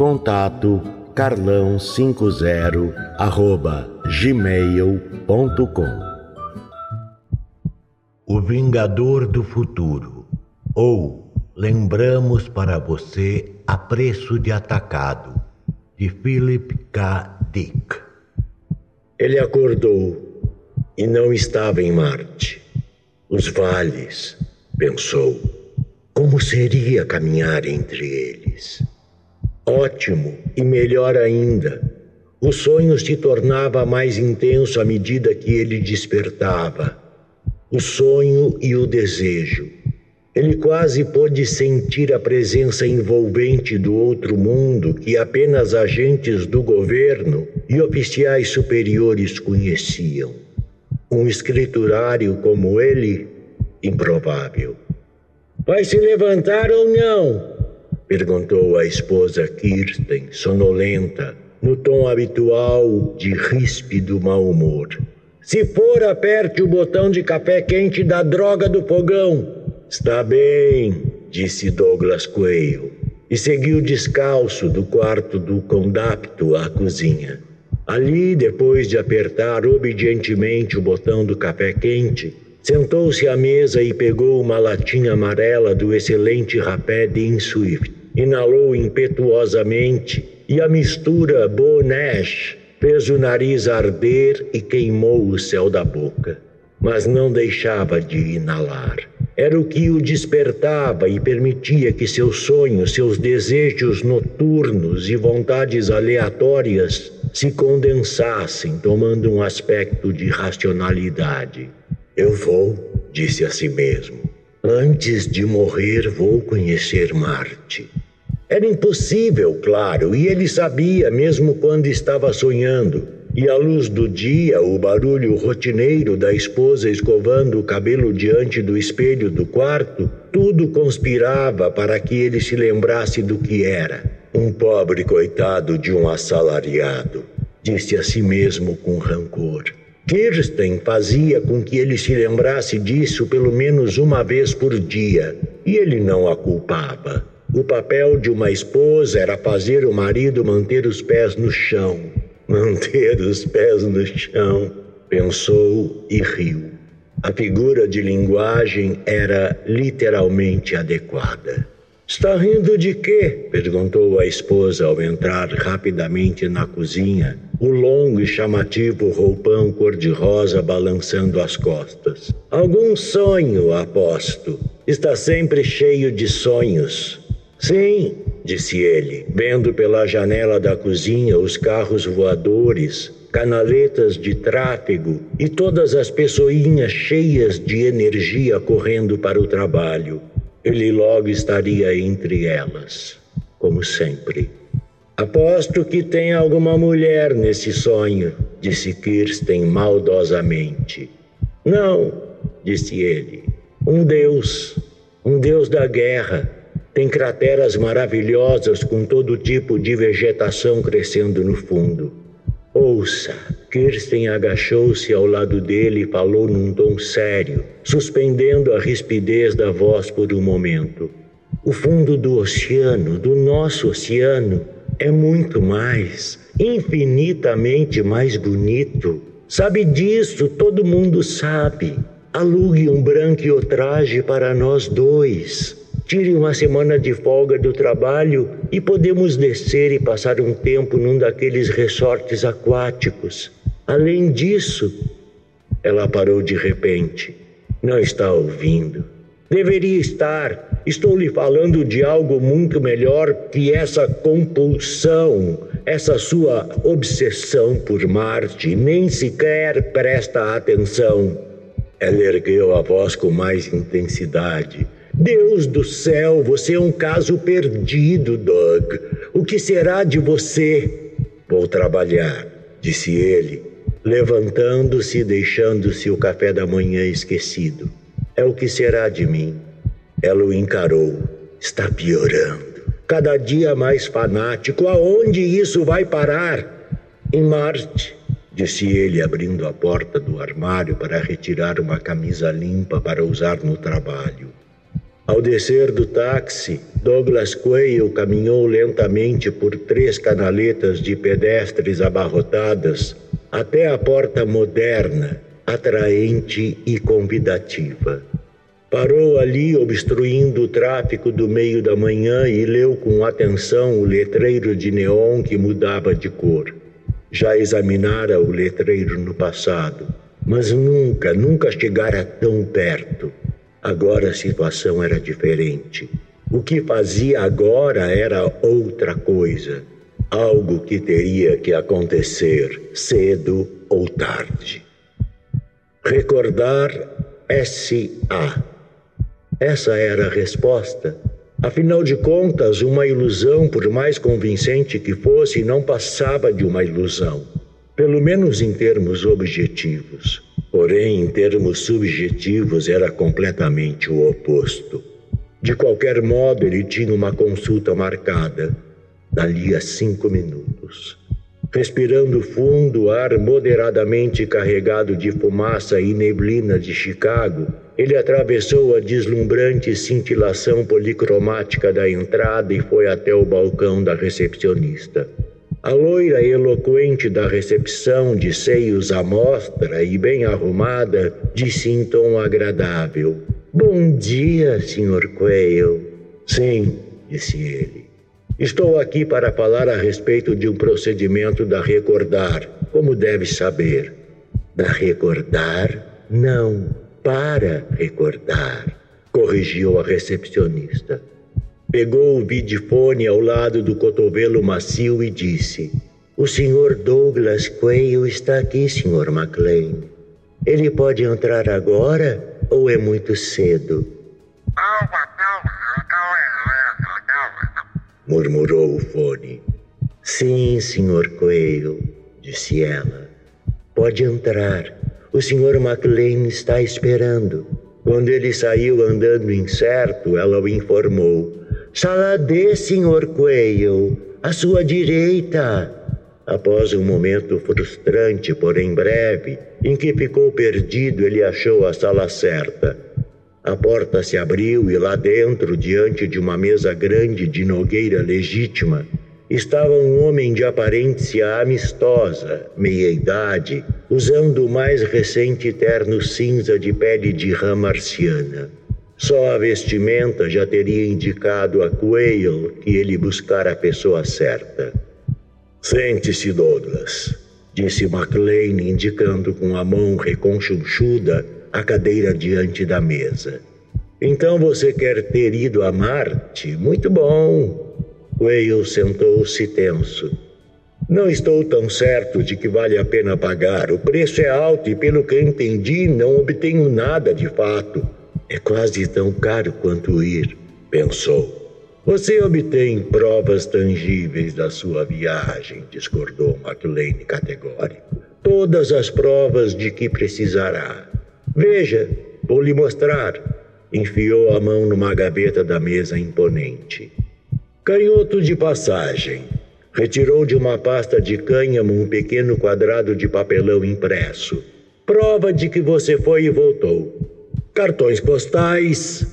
Contato carlão50 arroba gmail.com O Vingador do Futuro ou Lembramos para você a preço de atacado de Philip K. Dick. Ele acordou e não estava em Marte. Os vales, pensou. Como seria caminhar entre eles? Ótimo e melhor ainda, o sonho se tornava mais intenso à medida que ele despertava. O sonho e o desejo. Ele quase pôde sentir a presença envolvente do outro mundo que apenas agentes do governo e oficiais superiores conheciam. Um escriturário como ele, improvável. Vai se levantar ou não? Perguntou a esposa Kirsten, sonolenta, no tom habitual de ríspido mau humor. Se for, aperte o botão de café quente da droga do fogão. Está bem, disse Douglas Coelho, e seguiu descalço do quarto do condapto à cozinha. Ali, depois de apertar obedientemente o botão do café quente, sentou-se à mesa e pegou uma latinha amarela do excelente rapé de Swift inalou impetuosamente e a mistura Bonash fez o nariz arder e queimou o céu da boca. Mas não deixava de inalar. Era o que o despertava e permitia que seus sonhos, seus desejos noturnos e vontades aleatórias se condensassem, tomando um aspecto de racionalidade. Eu vou, disse a si mesmo. Antes de morrer, vou conhecer Marte. Era impossível, claro, e ele sabia, mesmo quando estava sonhando. E à luz do dia, o barulho rotineiro da esposa escovando o cabelo diante do espelho do quarto, tudo conspirava para que ele se lembrasse do que era. Um pobre coitado de um assalariado, disse a si mesmo com rancor. Kirsten fazia com que ele se lembrasse disso pelo menos uma vez por dia, e ele não a culpava. O papel de uma esposa era fazer o marido manter os pés no chão. Manter os pés no chão, pensou e riu. A figura de linguagem era literalmente adequada. Está rindo de quê? perguntou a esposa ao entrar rapidamente na cozinha, o longo e chamativo roupão cor-de-rosa balançando as costas. Algum sonho, aposto. Está sempre cheio de sonhos. Sim, disse ele, vendo pela janela da cozinha os carros voadores, canaletas de tráfego e todas as pessoinhas cheias de energia correndo para o trabalho. Ele logo estaria entre elas, como sempre. Aposto que tem alguma mulher nesse sonho, disse Kirsten maldosamente. Não, disse ele. Um deus, um deus da guerra tem crateras maravilhosas com todo tipo de vegetação crescendo no fundo. Ouça! Kirsten agachou-se ao lado dele e falou num tom sério, suspendendo a rispidez da voz por um momento. O fundo do oceano, do nosso oceano, é muito mais, infinitamente mais bonito. Sabe disso, todo mundo sabe. Alugue um branco traje para nós dois. Tire uma semana de folga do trabalho e podemos descer e passar um tempo num daqueles resortes aquáticos. Além disso, Ela parou de repente. Não está ouvindo. Deveria estar. Estou lhe falando de algo muito melhor que essa compulsão, essa sua obsessão por Marte. Nem sequer presta atenção. Ela ergueu a voz com mais intensidade. Deus do céu, você é um caso perdido, Doug. O que será de você? Vou trabalhar, disse ele, levantando-se e deixando-se o café da manhã esquecido. É o que será de mim? Ela o encarou. Está piorando. Cada dia mais fanático. Aonde isso vai parar? Em Marte, disse ele, abrindo a porta do armário para retirar uma camisa limpa para usar no trabalho. Ao descer do táxi, Douglas Quayle caminhou lentamente por três canaletas de pedestres abarrotadas até a porta moderna atraente e convidativa. Parou ali, obstruindo o tráfego do meio da manhã, e leu com atenção o letreiro de neon que mudava de cor. Já examinara o letreiro no passado, mas nunca, nunca chegara tão perto. Agora a situação era diferente. O que fazia agora era outra coisa, algo que teria que acontecer cedo ou tarde. Recordar S.A. Essa era a resposta. Afinal de contas, uma ilusão, por mais convincente que fosse, não passava de uma ilusão, pelo menos em termos objetivos. Porém, em termos subjetivos, era completamente o oposto. De qualquer modo, ele tinha uma consulta marcada, dali a cinco minutos. Respirando fundo ar moderadamente carregado de fumaça e neblina de Chicago, ele atravessou a deslumbrante cintilação policromática da entrada e foi até o balcão da recepcionista. A loira eloquente da recepção, de seios à mostra e bem arrumada, disse em tom agradável: Bom dia, Sr. Quayle. Sim, disse ele. Estou aqui para falar a respeito de um procedimento da Recordar, como deve saber. Da Recordar? Não, para recordar, corrigiu a recepcionista. Pegou o vidifone ao lado do cotovelo macio e disse: O Sr. Douglas Quayle está aqui, Sr. McLean. Ele pode entrar agora ou é muito cedo? murmurou o fone. Sim, senhor Coelho, disse ela. Pode entrar. O senhor McLean está esperando. Quando ele saiu andando incerto, ela o informou. Sala D, senhor Coelho, à sua direita. Após um momento frustrante, porém breve, em que ficou perdido, ele achou a sala certa a porta se abriu e lá dentro, diante de uma mesa grande de nogueira legítima, estava um homem de aparência amistosa, meia-idade, usando o mais recente terno cinza de pele de rã marciana. Só a vestimenta já teria indicado a Quayle que ele buscara a pessoa certa. Sente-se, Douglas, disse McLean, indicando com a mão reconchunchuda a cadeira diante da mesa. Então você quer ter ido a Marte? Muito bom. Whale sentou-se tenso. Não estou tão certo de que vale a pena pagar. O preço é alto e, pelo que entendi, não obtenho nada de fato. É quase tão caro quanto ir, pensou. Você obtém provas tangíveis da sua viagem, discordou McLean categórico. Todas as provas de que precisará. Veja, vou lhe mostrar. Enfiou a mão numa gaveta da mesa imponente. Canhoto de passagem. Retirou de uma pasta de cânhamo um pequeno quadrado de papelão impresso. Prova de que você foi e voltou. Cartões postais.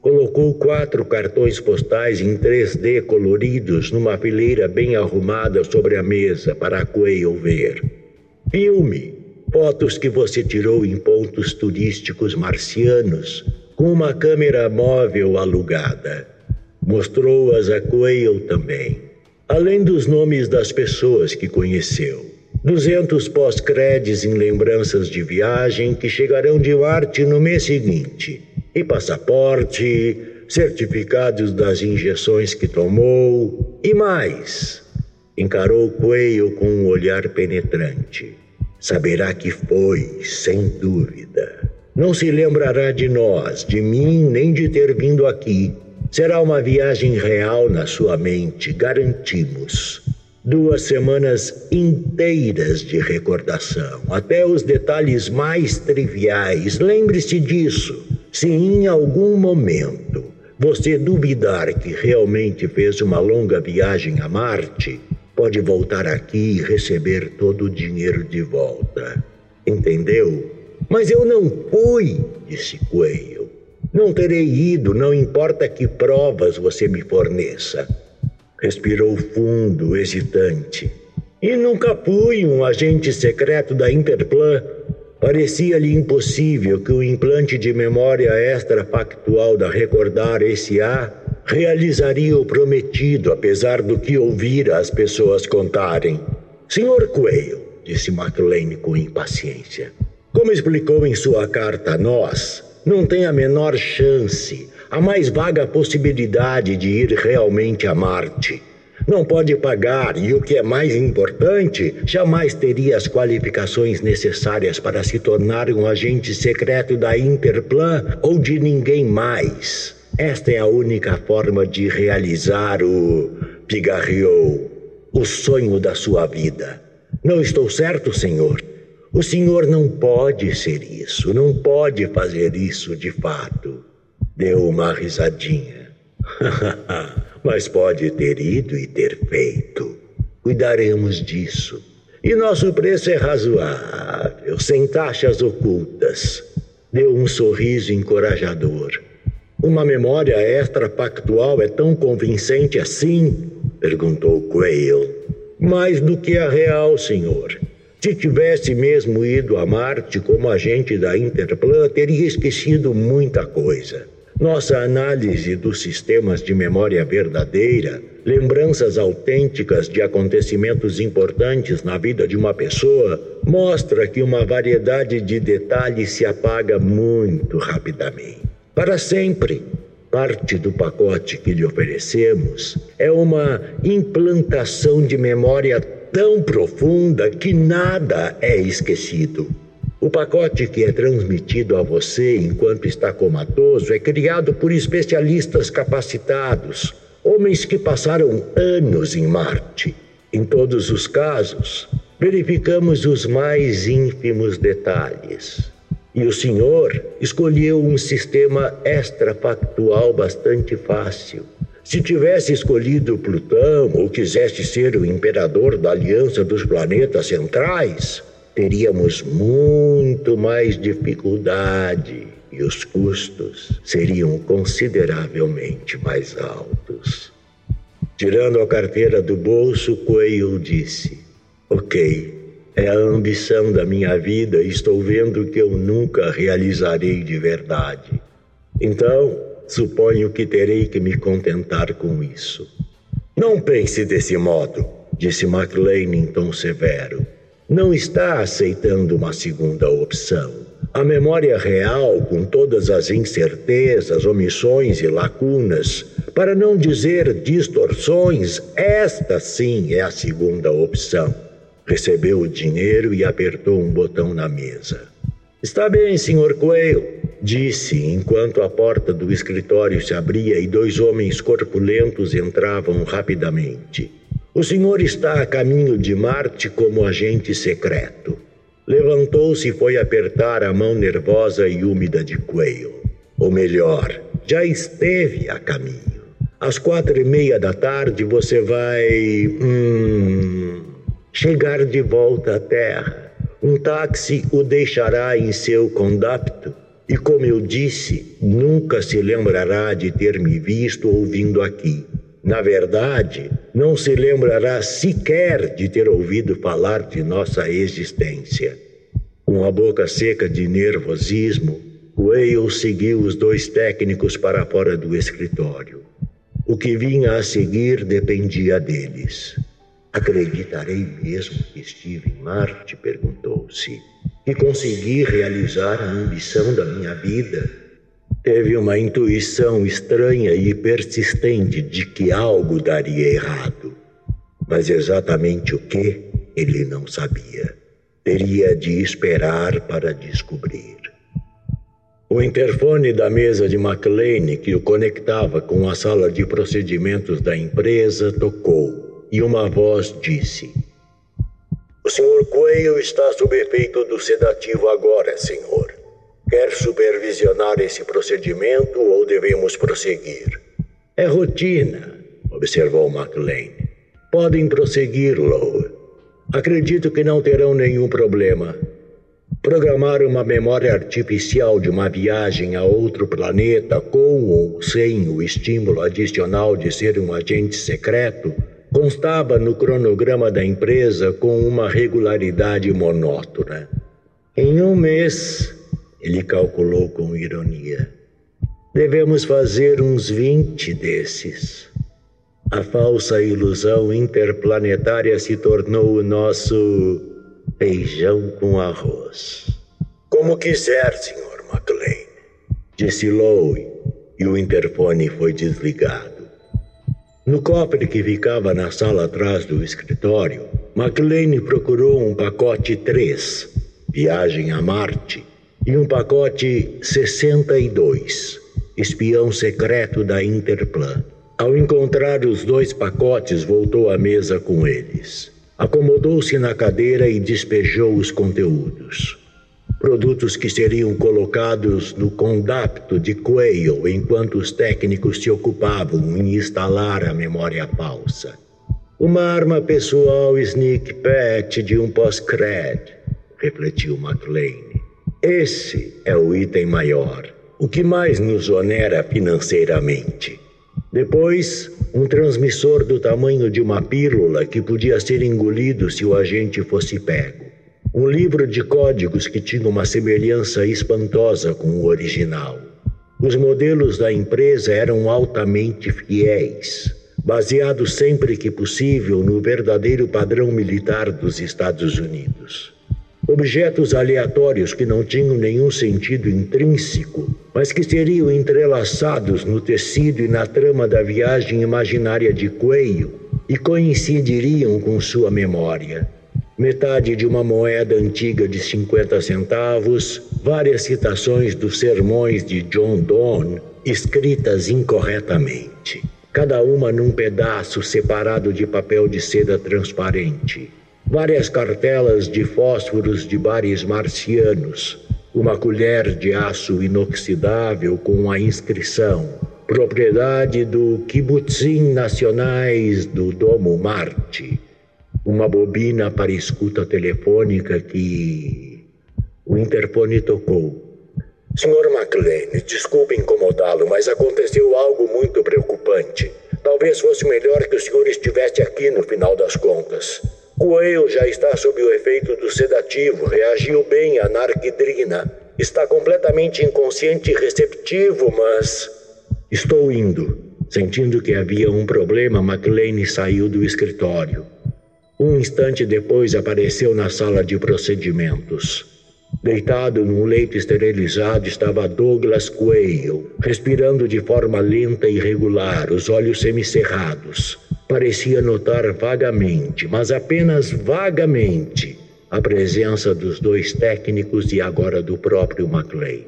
Colocou quatro cartões postais em 3D coloridos numa fileira bem arrumada sobre a mesa para a Quayle ver. Filme Fotos que você tirou em pontos turísticos marcianos com uma câmera móvel alugada. Mostrou-as a Quayle também, além dos nomes das pessoas que conheceu. Duzentos pós-credes em lembranças de viagem que chegarão de Marte no mês seguinte. E passaporte, certificados das injeções que tomou e mais. Encarou Coelho com um olhar penetrante. Saberá que foi, sem dúvida. Não se lembrará de nós, de mim, nem de ter vindo aqui. Será uma viagem real na sua mente, garantimos. Duas semanas inteiras de recordação, até os detalhes mais triviais. Lembre-se disso. Se em algum momento você duvidar que realmente fez uma longa viagem a Marte, pode voltar aqui e receber todo o dinheiro de volta. Entendeu? Mas eu não fui, disse Coelho. Não terei ido, não importa que provas você me forneça. Respirou fundo, hesitante. E nunca fui um agente secreto da Interplan. Parecia-lhe impossível que o implante de memória extrafactual da Recordar S.A. realizaria o prometido, apesar do que ouvira as pessoas contarem. Senhor Coelho, disse McLean com impaciência, como explicou em sua carta a nós, não tem a menor chance, a mais vaga possibilidade de ir realmente a Marte. Não pode pagar e, o que é mais importante, jamais teria as qualificações necessárias para se tornar um agente secreto da Interplan ou de ninguém mais. Esta é a única forma de realizar o. pigarreou o sonho da sua vida. Não estou certo, senhor? O senhor não pode ser isso, não pode fazer isso de fato. Deu uma risadinha. Mas pode ter ido e ter feito. Cuidaremos disso. E nosso preço é razoável, sem taxas ocultas. Deu um sorriso encorajador. Uma memória extra-pactual é tão convincente assim? perguntou Quayle. Mais do que a real, senhor. Se tivesse mesmo ido a Marte como agente da Interplan, teria esquecido muita coisa. Nossa análise dos sistemas de memória verdadeira, lembranças autênticas de acontecimentos importantes na vida de uma pessoa, mostra que uma variedade de detalhes se apaga muito rapidamente. Para sempre. Parte do pacote que lhe oferecemos é uma implantação de memória tão profunda que nada é esquecido. O pacote que é transmitido a você enquanto está comatoso é criado por especialistas capacitados, homens que passaram anos em Marte. Em todos os casos, verificamos os mais ínfimos detalhes. E o senhor escolheu um sistema extrafactual bastante fácil se tivesse escolhido Plutão ou quisesse ser o imperador da Aliança dos Planetas Centrais, teríamos muito mais dificuldade e os custos seriam consideravelmente mais altos. Tirando a carteira do bolso, Coelho disse: Ok, é a ambição da minha vida e estou vendo que eu nunca realizarei de verdade. Então, Suponho que terei que me contentar com isso. Não pense desse modo, disse McLean em tom severo. Não está aceitando uma segunda opção. A memória real, com todas as incertezas, omissões e lacunas, para não dizer distorções, esta sim é a segunda opção. Recebeu o dinheiro e apertou um botão na mesa. Está bem, Sr. Coelho, disse enquanto a porta do escritório se abria e dois homens corpulentos entravam rapidamente. O senhor está a caminho de Marte como agente secreto. Levantou-se e foi apertar a mão nervosa e úmida de Quayle. Ou melhor, já esteve a caminho. Às quatro e meia da tarde você vai. Hum, chegar de volta à Terra. Um táxi o deixará em seu condapto e, como eu disse, nunca se lembrará de ter me visto ou vindo aqui. Na verdade, não se lembrará sequer de ter ouvido falar de nossa existência. Com a boca seca de nervosismo, Whale seguiu os dois técnicos para fora do escritório. O que vinha a seguir dependia deles. Acreditarei mesmo que estive em Marte? perguntou-se. Que consegui realizar a ambição da minha vida? Teve uma intuição estranha e persistente de que algo daria errado. Mas exatamente o que, ele não sabia. Teria de esperar para descobrir. O interfone da mesa de McLean, que o conectava com a sala de procedimentos da empresa, tocou e uma voz disse: O senhor Coelho está sob efeito do sedativo agora, senhor. Quer supervisionar esse procedimento ou devemos prosseguir? É rotina, observou McLean. Podem prosseguir, Lowe. Acredito que não terão nenhum problema. Programar uma memória artificial de uma viagem a outro planeta com ou sem o estímulo adicional de ser um agente secreto constava no cronograma da empresa com uma regularidade monótona. Em um mês, ele calculou com ironia, devemos fazer uns vinte desses. A falsa ilusão interplanetária se tornou o nosso feijão com arroz. Como quiser, Sr. McLean, disse Lowe, e o interfone foi desligado. No cofre que ficava na sala atrás do escritório, McLean procurou um pacote 3, Viagem a Marte, e um pacote 62, Espião Secreto da Interplan. Ao encontrar os dois pacotes, voltou à mesa com eles. Acomodou-se na cadeira e despejou os conteúdos produtos que seriam colocados no condapto de Quayle enquanto os técnicos se ocupavam em instalar a memória falsa. Uma arma pessoal sneak pet de um pós-cred, refletiu McLean. Esse é o item maior, o que mais nos onera financeiramente. Depois, um transmissor do tamanho de uma pílula que podia ser engolido se o agente fosse pego. Um livro de códigos que tinha uma semelhança espantosa com o original. Os modelos da empresa eram altamente fiéis, baseados sempre que possível no verdadeiro padrão militar dos Estados Unidos. Objetos aleatórios que não tinham nenhum sentido intrínseco, mas que seriam entrelaçados no tecido e na trama da viagem imaginária de Coelho e coincidiriam com sua memória. Metade de uma moeda antiga de 50 centavos, várias citações dos sermões de John Donne escritas incorretamente, cada uma num pedaço separado de papel de seda transparente, várias cartelas de fósforos de bares marcianos, uma colher de aço inoxidável com a inscrição propriedade do Kibbutzim Nacionais do Domo Marte uma bobina para escuta telefônica que o interfone tocou. Senhor McLean, desculpe incomodá-lo, mas aconteceu algo muito preocupante. Talvez fosse melhor que o senhor estivesse aqui no final das contas. Coelho já está sob o efeito do sedativo, reagiu bem à narquidrina. Está completamente inconsciente e receptivo, mas. Estou indo. Sentindo que havia um problema, McLean saiu do escritório. Um instante depois apareceu na sala de procedimentos. Deitado num leito esterilizado estava Douglas Quayle, respirando de forma lenta e regular, os olhos semicerrados. Parecia notar vagamente, mas apenas vagamente, a presença dos dois técnicos e agora do próprio McLean.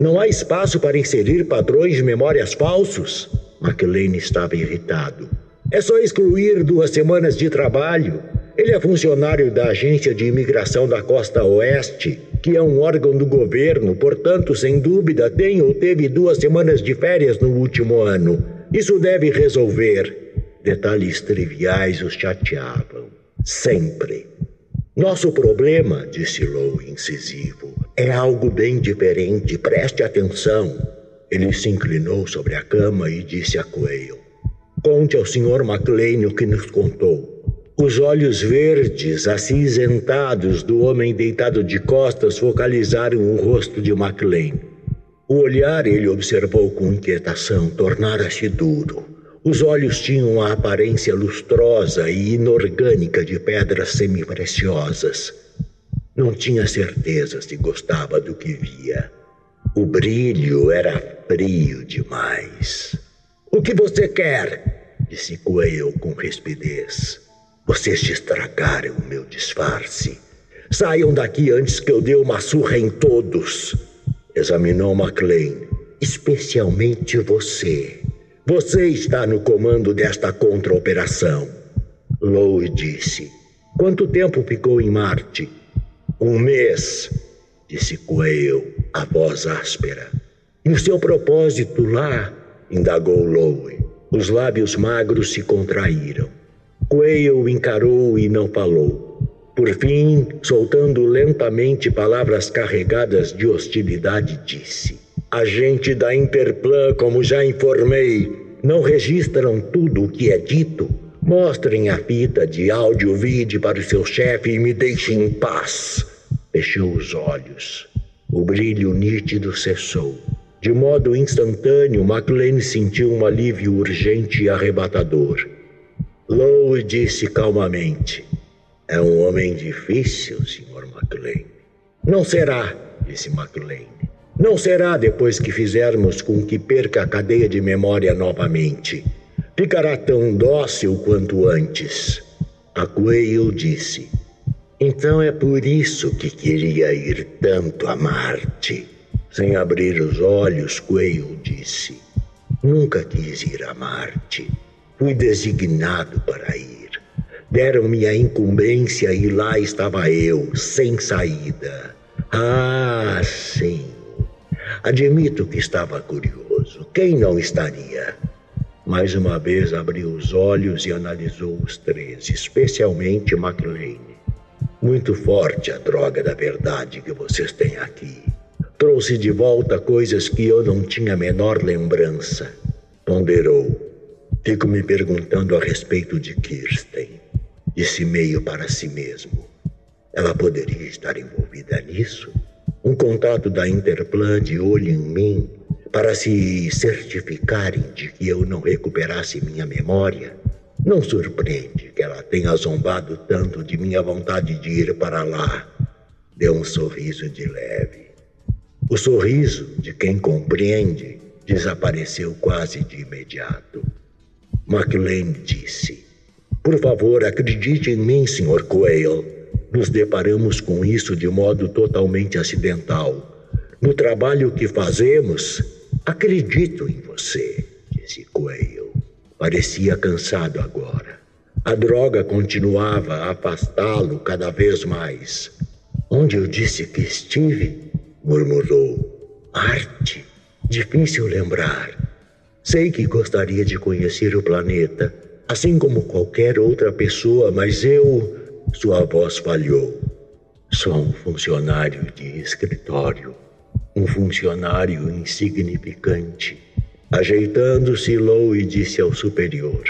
Não há espaço para inserir padrões de memórias falsos? McLean estava irritado. É só excluir duas semanas de trabalho. Ele é funcionário da Agência de Imigração da Costa Oeste, que é um órgão do governo, portanto, sem dúvida, tem ou teve duas semanas de férias no último ano. Isso deve resolver. Detalhes triviais os chateavam. Sempre. Nosso problema, disse Lowe incisivo, é algo bem diferente. Preste atenção. Ele se inclinou sobre a cama e disse a Coelho: Conte ao Sr. McLean o que nos contou. Os olhos verdes, acinzentados do homem deitado de costas focalizaram o rosto de McLean. O olhar, ele observou com inquietação, tornara-se duro. Os olhos tinham a aparência lustrosa e inorgânica de pedras semipreciosas. Não tinha certeza se gostava do que via. O brilho era frio demais. O que você quer? disse Coelho com rispidez. Vocês estragaram o meu disfarce. Saiam daqui antes que eu dê uma surra em todos. Examinou McLean. Especialmente você. Você está no comando desta contra-operação. Lowe disse. Quanto tempo ficou em Marte? Um mês, disse Quayle, a voz áspera. E o seu propósito lá? indagou Lowe. Os lábios magros se contraíram. Quayle encarou e não falou. Por fim, soltando lentamente palavras carregadas de hostilidade, disse: Agente da Interplan, como já informei, não registram tudo o que é dito? Mostrem a fita de áudio-vídeo para o seu chefe e me deixem em paz. Fechou os olhos. O brilho nítido cessou. De modo instantâneo, McLean sentiu um alívio urgente e arrebatador. Lowe disse calmamente: é um homem difícil, Sr. McLean. Não será, disse McLean. Não será depois que fizermos com que perca a cadeia de memória novamente. Ficará tão dócil quanto antes. A Quayle disse. Então é por isso que queria ir tanto a Marte. Sem abrir os olhos, Quayle disse. Nunca quis ir a Marte. Fui designado para ir. Deram-me a incumbência e lá estava eu, sem saída. Ah, sim. Admito que estava curioso. Quem não estaria? Mais uma vez abriu os olhos e analisou os três, especialmente McLean. Muito forte a droga da verdade que vocês têm aqui. Trouxe de volta coisas que eu não tinha a menor lembrança. Ponderou. Fico me perguntando a respeito de Kirsten disse meio para si mesmo. Ela poderia estar envolvida nisso? Um contato da Interplan de olho em mim para se certificarem de que eu não recuperasse minha memória? Não surpreende que ela tenha zombado tanto de minha vontade de ir para lá. Deu um sorriso de leve. O sorriso de quem compreende desapareceu quase de imediato. McLean disse: por favor, acredite em mim, Sr. Quayle. Nos deparamos com isso de modo totalmente acidental. No trabalho que fazemos, acredito em você, disse Quayle. Parecia cansado agora. A droga continuava a afastá-lo cada vez mais. Onde eu disse que estive? murmurou. Arte. Difícil lembrar. Sei que gostaria de conhecer o planeta assim como qualquer outra pessoa, mas eu. Sua voz falhou. Sou um funcionário de escritório, um funcionário insignificante. Ajeitando-se, Lowe disse ao superior: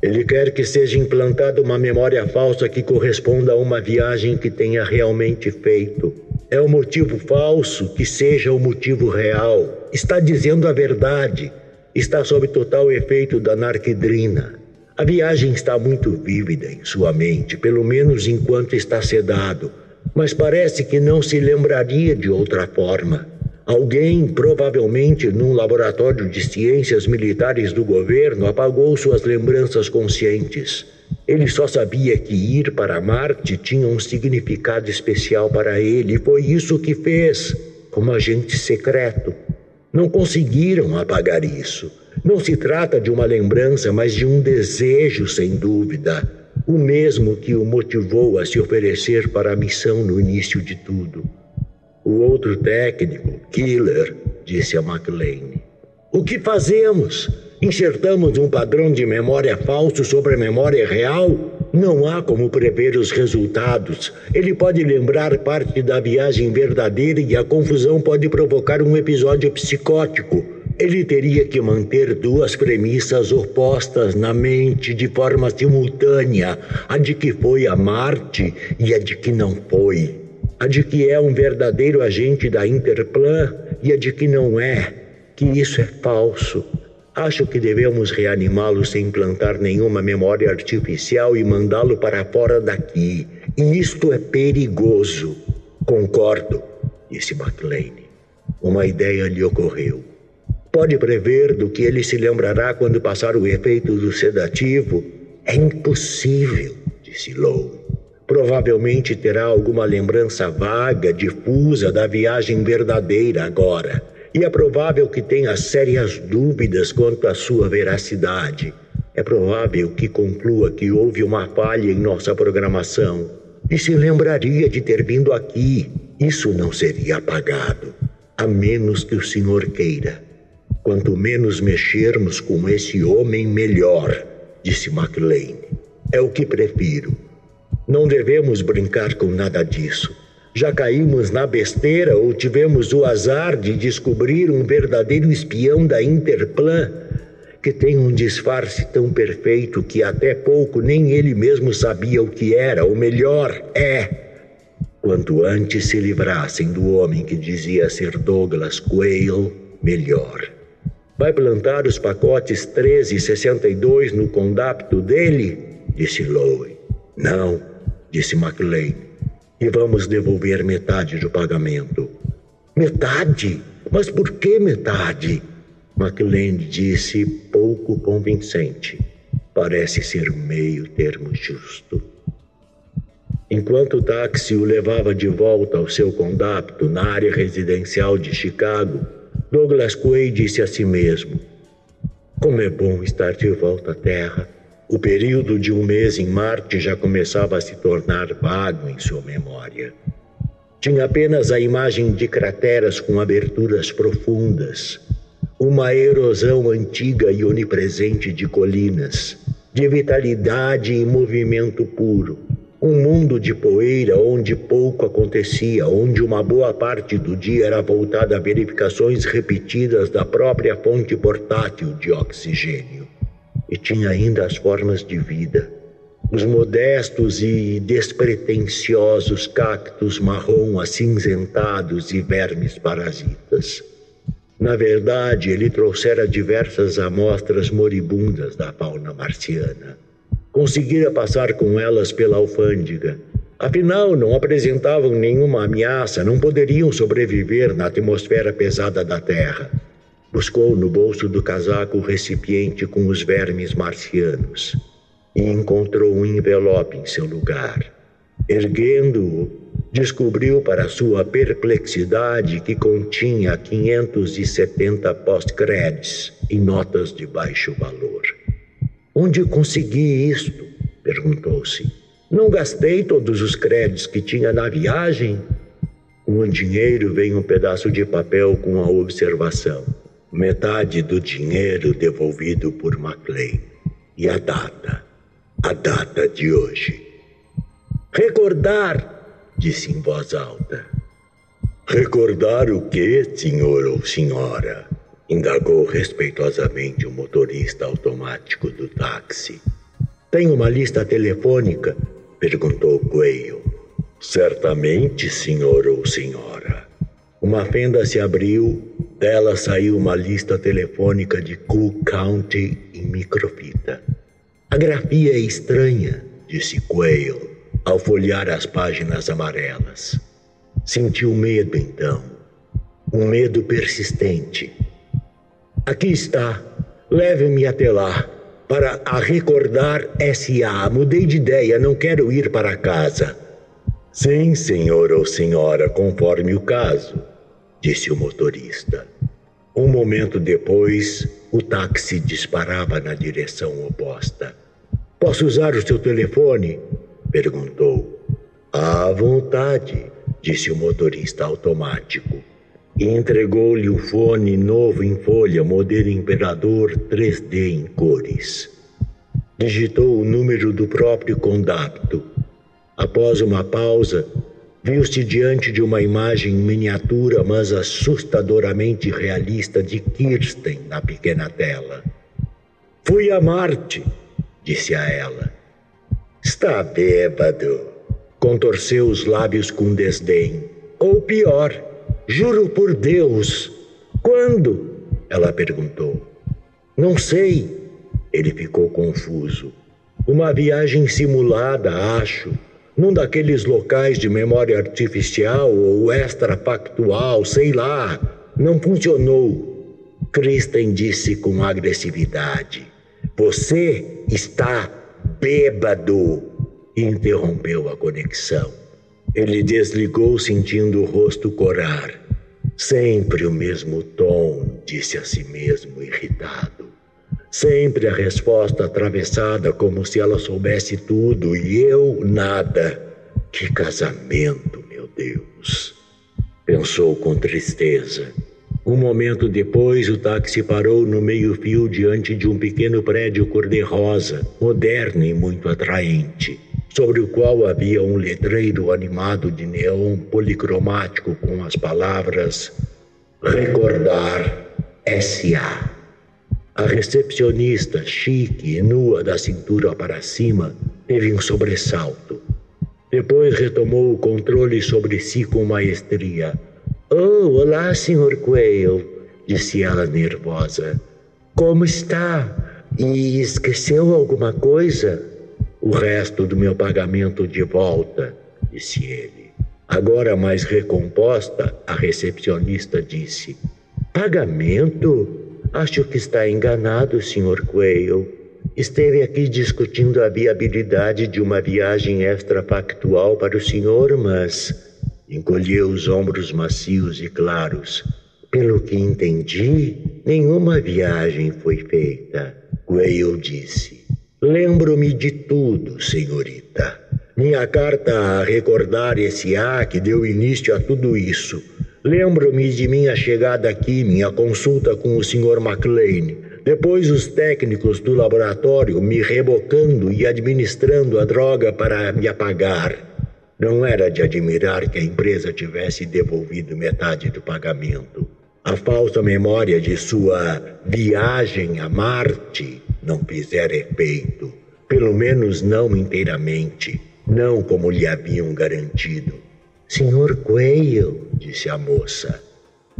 Ele quer que seja implantada uma memória falsa que corresponda a uma viagem que tenha realmente feito. É o motivo falso que seja o motivo real. Está dizendo a verdade está sob total efeito da narquidrina. A viagem está muito vívida em sua mente, pelo menos enquanto está sedado, mas parece que não se lembraria de outra forma. Alguém, provavelmente num laboratório de ciências militares do governo, apagou suas lembranças conscientes. Ele só sabia que ir para Marte tinha um significado especial para ele, e foi isso que fez, como agente secreto. Não conseguiram apagar isso. Não se trata de uma lembrança, mas de um desejo, sem dúvida, o mesmo que o motivou a se oferecer para a missão no início de tudo. O outro técnico, Killer, disse a McLean. O que fazemos? Insertamos um padrão de memória falso sobre a memória real? Não há como prever os resultados. Ele pode lembrar parte da viagem verdadeira e a confusão pode provocar um episódio psicótico. Ele teria que manter duas premissas opostas na mente de forma simultânea: a de que foi a Marte e a de que não foi. A de que é um verdadeiro agente da Interplan e a de que não é, que isso é falso. Acho que devemos reanimá-lo sem plantar nenhuma memória artificial e mandá-lo para fora daqui. E isto é perigoso. Concordo, disse McLean. Uma ideia lhe ocorreu. Pode prever do que ele se lembrará quando passar o efeito do sedativo? É impossível, disse Lowe. Provavelmente terá alguma lembrança vaga, difusa da viagem verdadeira agora. E é provável que tenha sérias dúvidas quanto à sua veracidade. É provável que conclua que houve uma falha em nossa programação e se lembraria de ter vindo aqui. Isso não seria apagado, a menos que o senhor queira. Quanto menos mexermos com esse homem, melhor, disse McLean. É o que prefiro. Não devemos brincar com nada disso. Já caímos na besteira ou tivemos o azar de descobrir um verdadeiro espião da Interplan que tem um disfarce tão perfeito que até pouco nem ele mesmo sabia o que era. O melhor é. Quanto antes se livrassem do homem que dizia ser Douglas Quayle, melhor. Vai plantar os pacotes 13 e 62 no condapto dele? Disse Lowe. Não, disse McLean. E vamos devolver metade do pagamento. Metade? Mas por que metade? McLean disse pouco convincente. Parece ser meio termo justo. Enquanto o táxi o levava de volta ao seu condapto na área residencial de Chicago, Douglas Quay disse a si mesmo: Como é bom estar de volta à Terra. O período de um mês em Marte já começava a se tornar vago em sua memória. Tinha apenas a imagem de crateras com aberturas profundas, uma erosão antiga e onipresente de colinas, de vitalidade e movimento puro. Um mundo de poeira onde pouco acontecia, onde uma boa parte do dia era voltada a verificações repetidas da própria fonte portátil de oxigênio. E tinha ainda as formas de vida. Os modestos e despretensiosos cactos marrom acinzentados e vermes parasitas na verdade, ele trouxera diversas amostras moribundas da fauna marciana. Conseguira passar com elas pela alfândega. Afinal, não apresentavam nenhuma ameaça, não poderiam sobreviver na atmosfera pesada da Terra. Buscou no bolso do casaco o recipiente com os vermes marcianos e encontrou um envelope em seu lugar. Erguendo-o, descobriu para sua perplexidade que continha 570 pós-créditos em notas de baixo valor. Onde consegui isto? perguntou-se. Não gastei todos os créditos que tinha na viagem? Com o dinheiro vem um pedaço de papel com a observação. Metade do dinheiro devolvido por McLean. E a data? A data de hoje. Recordar disse em voz alta. Recordar o que, senhor ou senhora? Indagou respeitosamente o motorista automático do táxi. Tem uma lista telefônica? perguntou Quayle. Certamente, senhor ou senhora. Uma fenda se abriu, dela saiu uma lista telefônica de Cook County em microfita. A grafia é estranha, disse Quayle ao folhear as páginas amarelas. Sentiu medo então, um medo persistente. Aqui está, leve-me até lá, para a recordar S.A. Mudei de ideia, não quero ir para casa. Sim, senhor ou senhora, conforme o caso, disse o motorista. Um momento depois, o táxi disparava na direção oposta. Posso usar o seu telefone? Perguntou. À vontade, disse o motorista automático. E entregou-lhe o fone novo em folha, modelo Imperador 3D em cores. Digitou o número do próprio condapto. Após uma pausa, viu-se diante de uma imagem miniatura, mas assustadoramente realista de Kirsten na pequena tela. Fui a Marte, disse a ela. Está bêbado. Contorceu os lábios com desdém. Ou pior, juro por Deus. Quando? Ela perguntou. Não sei. Ele ficou confuso. Uma viagem simulada, acho. Num daqueles locais de memória artificial ou extrafactual, sei lá. Não funcionou. Kristen disse com agressividade. Você está bêbado. Interrompeu a conexão. Ele desligou, sentindo o rosto corar. Sempre o mesmo tom, disse a si mesmo, irritado. Sempre a resposta atravessada, como se ela soubesse tudo e eu nada. Que casamento, meu Deus! Pensou com tristeza. Um momento depois, o táxi parou no meio-fio diante de um pequeno prédio cor-de-rosa, moderno e muito atraente sobre o qual havia um letreiro animado de neon policromático com as palavras Recordar S.A. A recepcionista, chique e nua da cintura para cima, teve um sobressalto. Depois retomou o controle sobre si com maestria. Oh, olá, Sr. Quayle, disse ela nervosa. Como está? E esqueceu alguma coisa? O resto do meu pagamento de volta, disse ele. Agora, mais recomposta, a recepcionista disse: Pagamento? Acho que está enganado, Sr. Quayle. Esteve aqui discutindo a viabilidade de uma viagem extrafactual para o senhor, mas. Encolheu os ombros macios e claros. Pelo que entendi, nenhuma viagem foi feita. Quayle disse. Lembro-me de tudo, senhorita. Minha carta a recordar esse A que deu início a tudo isso. Lembro-me de minha chegada aqui, minha consulta com o Sr. McLean. Depois, os técnicos do laboratório me rebocando e administrando a droga para me apagar. Não era de admirar que a empresa tivesse devolvido metade do pagamento. A falsa memória de sua viagem a Marte não fizer efeito, pelo menos não inteiramente, não como lhe haviam garantido. Senhor Quayle, disse a moça,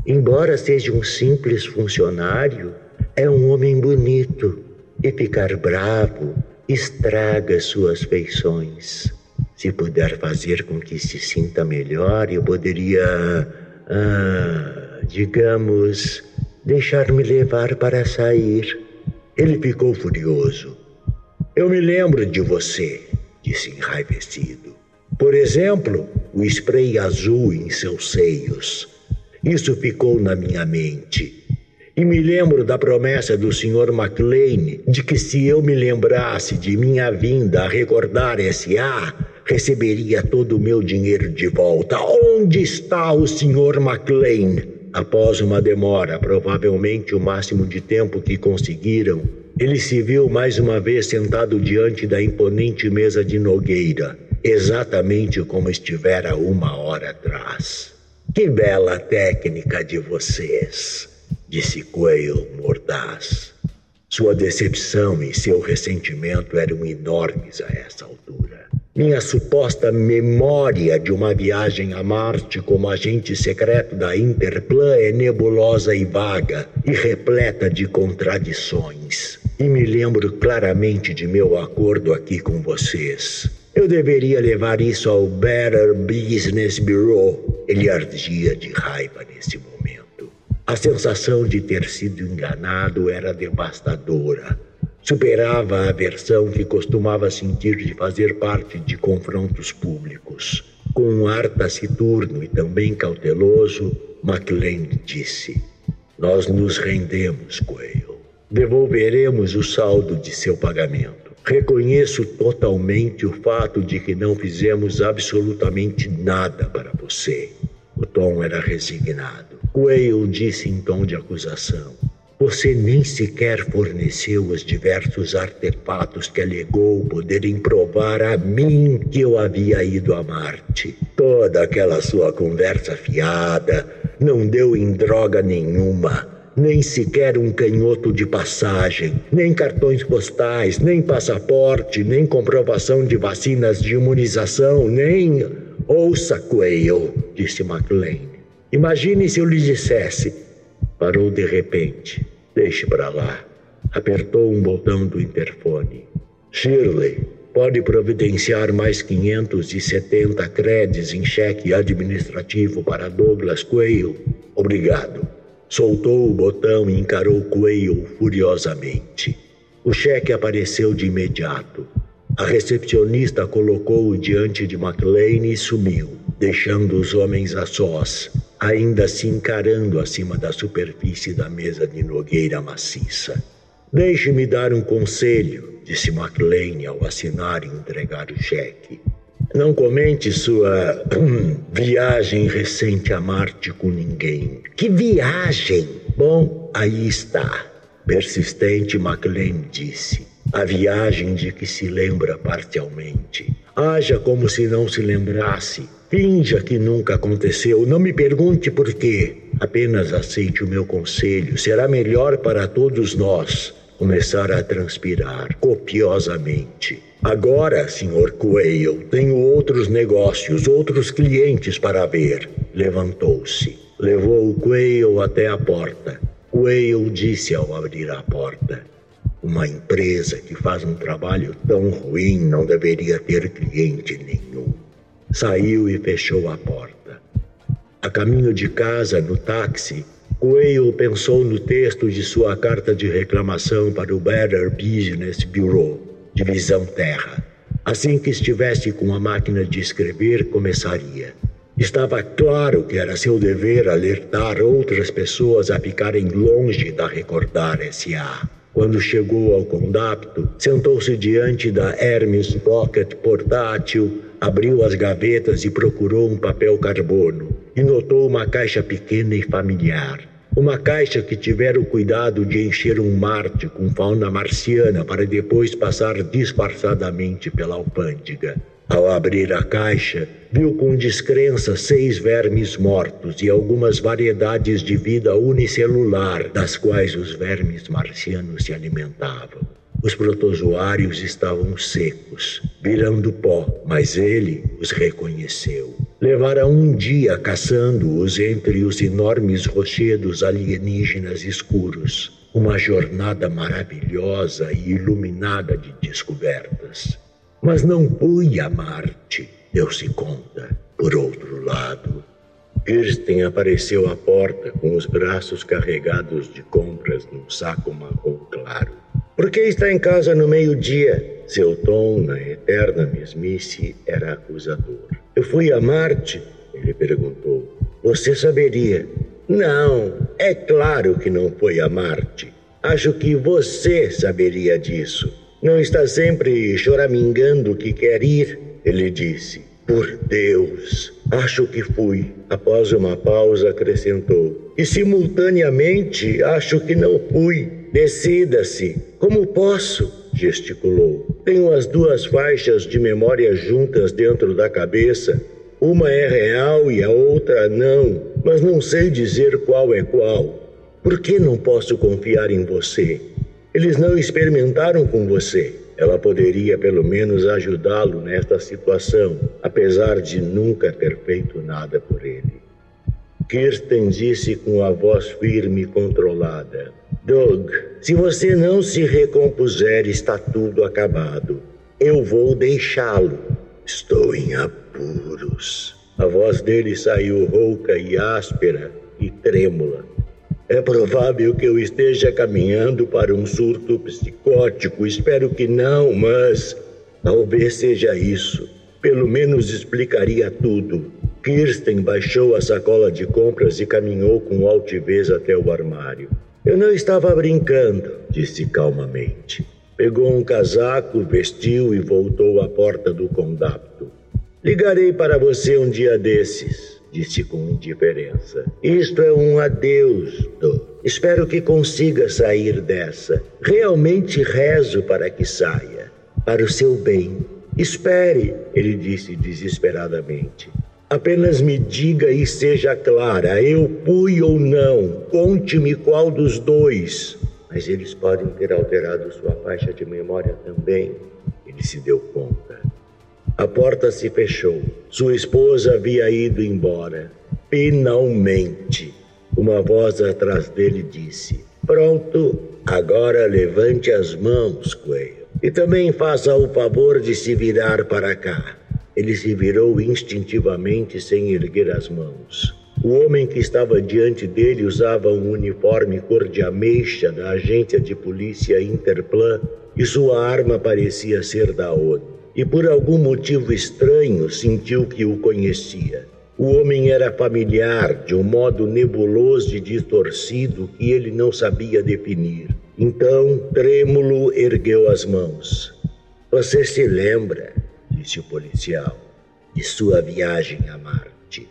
embora seja um simples funcionário, é um homem bonito e ficar bravo estraga suas feições. Se puder fazer com que se sinta melhor, eu poderia, ah, digamos, deixar-me levar para sair. Ele ficou furioso. Eu me lembro de você, disse enraivecido. Por exemplo, o spray azul em seus seios. Isso ficou na minha mente. E me lembro da promessa do Sr. McLean de que se eu me lembrasse de minha vinda a recordar S.A., receberia todo o meu dinheiro de volta. Onde está o Sr. McLean? Após uma demora, provavelmente o máximo de tempo que conseguiram, ele se viu mais uma vez sentado diante da imponente mesa de Nogueira, exatamente como estivera uma hora atrás. Que bela técnica de vocês, disse Quayle mordaz. Sua decepção e seu ressentimento eram enormes a essa altura. Minha suposta memória de uma viagem a Marte como agente secreto da Interplan é nebulosa e vaga e repleta de contradições. E me lembro claramente de meu acordo aqui com vocês. Eu deveria levar isso ao Better Business Bureau. Ele ardia de raiva nesse momento. A sensação de ter sido enganado era devastadora superava a aversão que costumava sentir de fazer parte de confrontos públicos. Com um ar taciturno e também cauteloso, MacLean disse: Nós nos rendemos, Coelho. Devolveremos o saldo de seu pagamento. Reconheço totalmente o fato de que não fizemos absolutamente nada para você. O tom era resignado. Coelho disse em tom de acusação: você nem sequer forneceu os diversos artefatos que alegou poderem provar a mim que eu havia ido a Marte. Toda aquela sua conversa fiada não deu em droga nenhuma nem sequer um canhoto de passagem, nem cartões postais, nem passaporte, nem comprovação de vacinas de imunização, nem. Ouça, Quayle, disse McLean. Imagine se eu lhe dissesse. Parou de repente. Deixe para lá. Apertou um botão do interfone. Shirley, pode providenciar mais 570 créditos em cheque administrativo para Douglas Quayle? Obrigado. Soltou o botão e encarou Quayle furiosamente. O cheque apareceu de imediato. A recepcionista colocou-o diante de McLean e sumiu, deixando os homens a sós, ainda se encarando acima da superfície da mesa de nogueira maciça. Deixe-me dar um conselho, disse McLean ao assinar e entregar o cheque. Não comente sua viagem recente a Marte com ninguém. Que viagem? Bom, aí está. Persistente, McLean disse. A viagem de que se lembra parcialmente. Haja como se não se lembrasse. Finja que nunca aconteceu. Não me pergunte por quê. Apenas aceite o meu conselho. Será melhor para todos nós começar a transpirar copiosamente. Agora, Sr. Quayle, tenho outros negócios, outros clientes para ver. Levantou-se. Levou o Quayle até a porta. Quayle disse ao abrir a porta: Uma empresa que faz um trabalho tão ruim não deveria ter cliente nenhum. Saiu e fechou a porta. A caminho de casa, no táxi, Coelho pensou no texto de sua carta de reclamação para o Better Business Bureau, Divisão Terra. Assim que estivesse com a máquina de escrever, começaria. Estava claro que era seu dever alertar outras pessoas a ficarem longe da Recordar S.A. Quando chegou ao condapto, sentou-se diante da Hermes Pocket portátil, abriu as gavetas e procurou um papel carbono, e notou uma caixa pequena e familiar. Uma caixa que tivera o cuidado de encher um Marte com fauna marciana para depois passar disfarçadamente pela alfândega. Ao abrir a caixa, viu com descrença seis vermes mortos e algumas variedades de vida unicelular das quais os vermes marcianos se alimentavam. Os protozoários estavam secos, virando pó, mas ele os reconheceu. Levara um dia caçando-os entre os enormes rochedos alienígenas escuros. Uma jornada maravilhosa e iluminada de descobertas. Mas não fui a Marte, deu-se conta. Por outro lado, Kirsten apareceu à porta com os braços carregados de compras num saco marrom claro. Por que está em casa no meio-dia? Seu tom, na eterna mesmice, era acusador. Eu fui a Marte? Ele perguntou. Você saberia. Não, é claro que não foi a Marte. Acho que você saberia disso. Não está sempre choramingando que quer ir? Ele disse. Por Deus, acho que fui. Após uma pausa, acrescentou. E simultaneamente acho que não fui. Decida-se. Como posso? gesticulou. Tenho as duas faixas de memória juntas dentro da cabeça. Uma é real e a outra não, mas não sei dizer qual é qual. Por que não posso confiar em você? Eles não experimentaram com você. Ela poderia pelo menos ajudá-lo nesta situação, apesar de nunca ter feito nada por ele. Kirsten disse com a voz firme e controlada: Doug, se você não se recompuser, está tudo acabado. Eu vou deixá-lo. Estou em apuros. A voz dele saiu rouca e áspera e trêmula. É provável que eu esteja caminhando para um surto psicótico. Espero que não, mas talvez seja isso. Pelo menos explicaria tudo. Kirsten baixou a sacola de compras e caminhou com altivez até o armário. Eu não estava brincando, disse calmamente. Pegou um casaco, vestiu e voltou à porta do condapto. Ligarei para você um dia desses, disse com indiferença. Isto é um adeus, Do. Espero que consiga sair dessa. Realmente rezo para que saia. Para o seu bem. Espere, ele disse desesperadamente. Apenas me diga e seja clara, eu fui ou não. Conte-me qual dos dois. Mas eles podem ter alterado sua faixa de memória também. Ele se deu conta. A porta se fechou. Sua esposa havia ido embora. Finalmente. Uma voz atrás dele disse: Pronto, agora levante as mãos, Coelho. E também faça o favor de se virar para cá. Ele se virou instintivamente sem erguer as mãos. O homem que estava diante dele usava um uniforme cor de ameixa da agência de polícia Interplan e sua arma parecia ser da ONU. E por algum motivo estranho sentiu que o conhecia. O homem era familiar, de um modo nebuloso e distorcido que ele não sabia definir. Então, trêmulo, ergueu as mãos. Você se lembra? O policial, de sua viagem a Marte.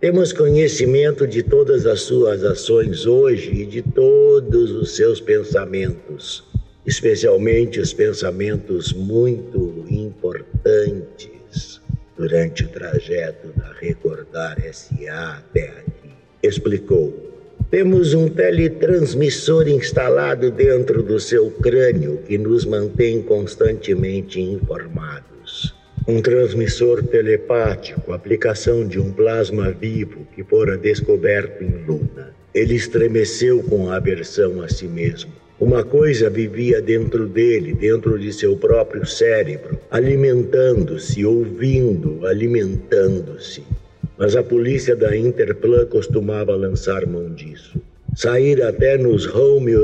Temos conhecimento de todas as suas ações hoje e de todos os seus pensamentos, especialmente os pensamentos muito importantes durante o trajeto da Recordar SA até aqui. Explicou. Temos um teletransmissor instalado dentro do seu crânio que nos mantém constantemente informados. Um transmissor telepático, aplicação de um plasma vivo que fora descoberto em Luna. Ele estremeceu com a aversão a si mesmo. Uma coisa vivia dentro dele, dentro de seu próprio cérebro, alimentando-se, ouvindo, alimentando-se. Mas a polícia da Interplan costumava lançar mão disso. Sair até nos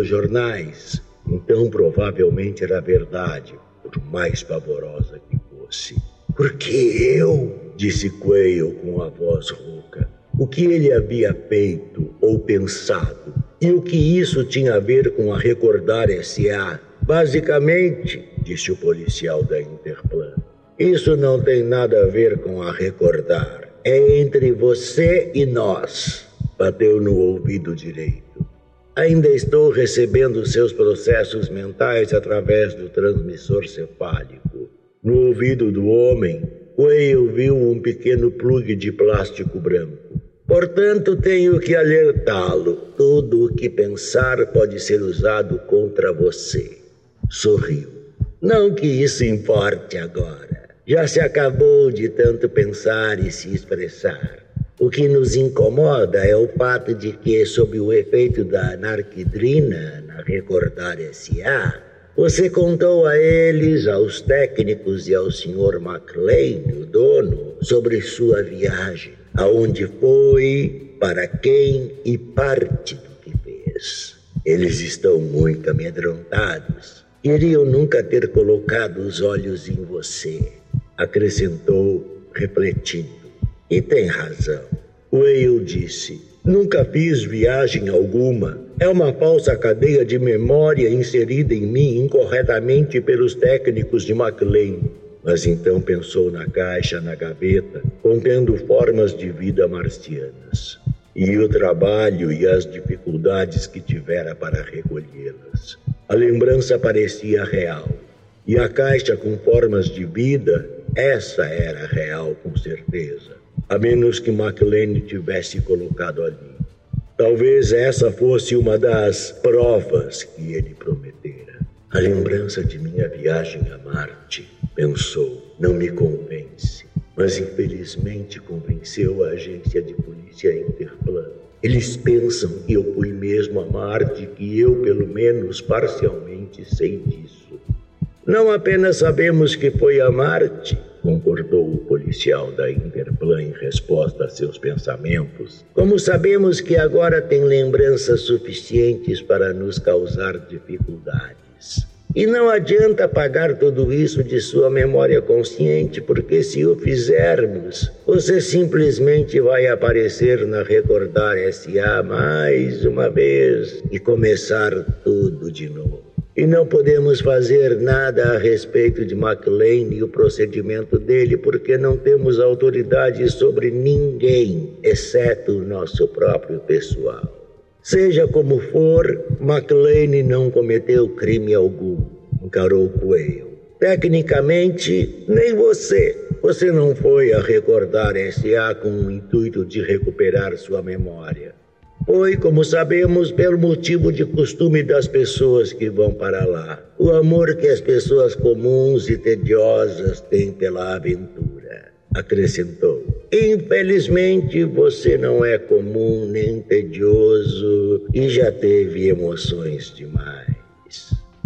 jornais. Então provavelmente era verdade, por mais pavorosa que fosse. Porque eu, disse Quayle com a voz rouca, o que ele havia feito ou pensado e o que isso tinha a ver com a Recordar S.A. Basicamente, disse o policial da Interplan, isso não tem nada a ver com a Recordar. É entre você e nós. Bateu no ouvido direito. Ainda estou recebendo seus processos mentais através do transmissor cefálico. No ouvido do homem, Whale viu um pequeno plugue de plástico branco. Portanto, tenho que alertá-lo. Tudo o que pensar pode ser usado contra você. Sorriu. Não que isso importe agora. Já se acabou de tanto pensar e se expressar. O que nos incomoda é o fato de que, sob o efeito da narquidrina na Recordar S.A., você contou a eles, aos técnicos e ao Sr. McLean, o dono, sobre sua viagem, aonde foi, para quem e parte do que fez. Eles estão muito amedrontados. Queriam nunca ter colocado os olhos em você, acrescentou, refletindo. E tem razão. Whale disse: Nunca fiz viagem alguma. É uma falsa cadeia de memória inserida em mim incorretamente pelos técnicos de MacLean. Mas então pensou na caixa na gaveta, contendo formas de vida marcianas, e o trabalho e as dificuldades que tivera para recolhê-las. A lembrança parecia real, e a caixa com formas de vida, essa era real com certeza a menos que McLean tivesse colocado ali. Talvez essa fosse uma das provas que ele prometera. A lembrança de minha viagem a Marte, pensou, não me convence, mas infelizmente convenceu a agência de polícia Interplan. Eles pensam que eu fui mesmo a Marte, que eu, pelo menos parcialmente, sei disso. Não apenas sabemos que foi a Marte, concordou o policial da Interplan em resposta a seus pensamentos. Como sabemos que agora tem lembranças suficientes para nos causar dificuldades. E não adianta apagar tudo isso de sua memória consciente, porque se o fizermos, você simplesmente vai aparecer na Recordar SA mais uma vez e começar tudo de novo. E não podemos fazer nada a respeito de McLean e o procedimento dele, porque não temos autoridade sobre ninguém, exceto o nosso próprio pessoal. Seja como for, McLean não cometeu crime algum, encarou Coelho. Tecnicamente, nem você. Você não foi a recordar SA com o intuito de recuperar sua memória. Foi, como sabemos, pelo motivo de costume das pessoas que vão para lá. O amor que as pessoas comuns e tediosas têm pela aventura, acrescentou. Infelizmente, você não é comum nem tedioso e já teve emoções demais.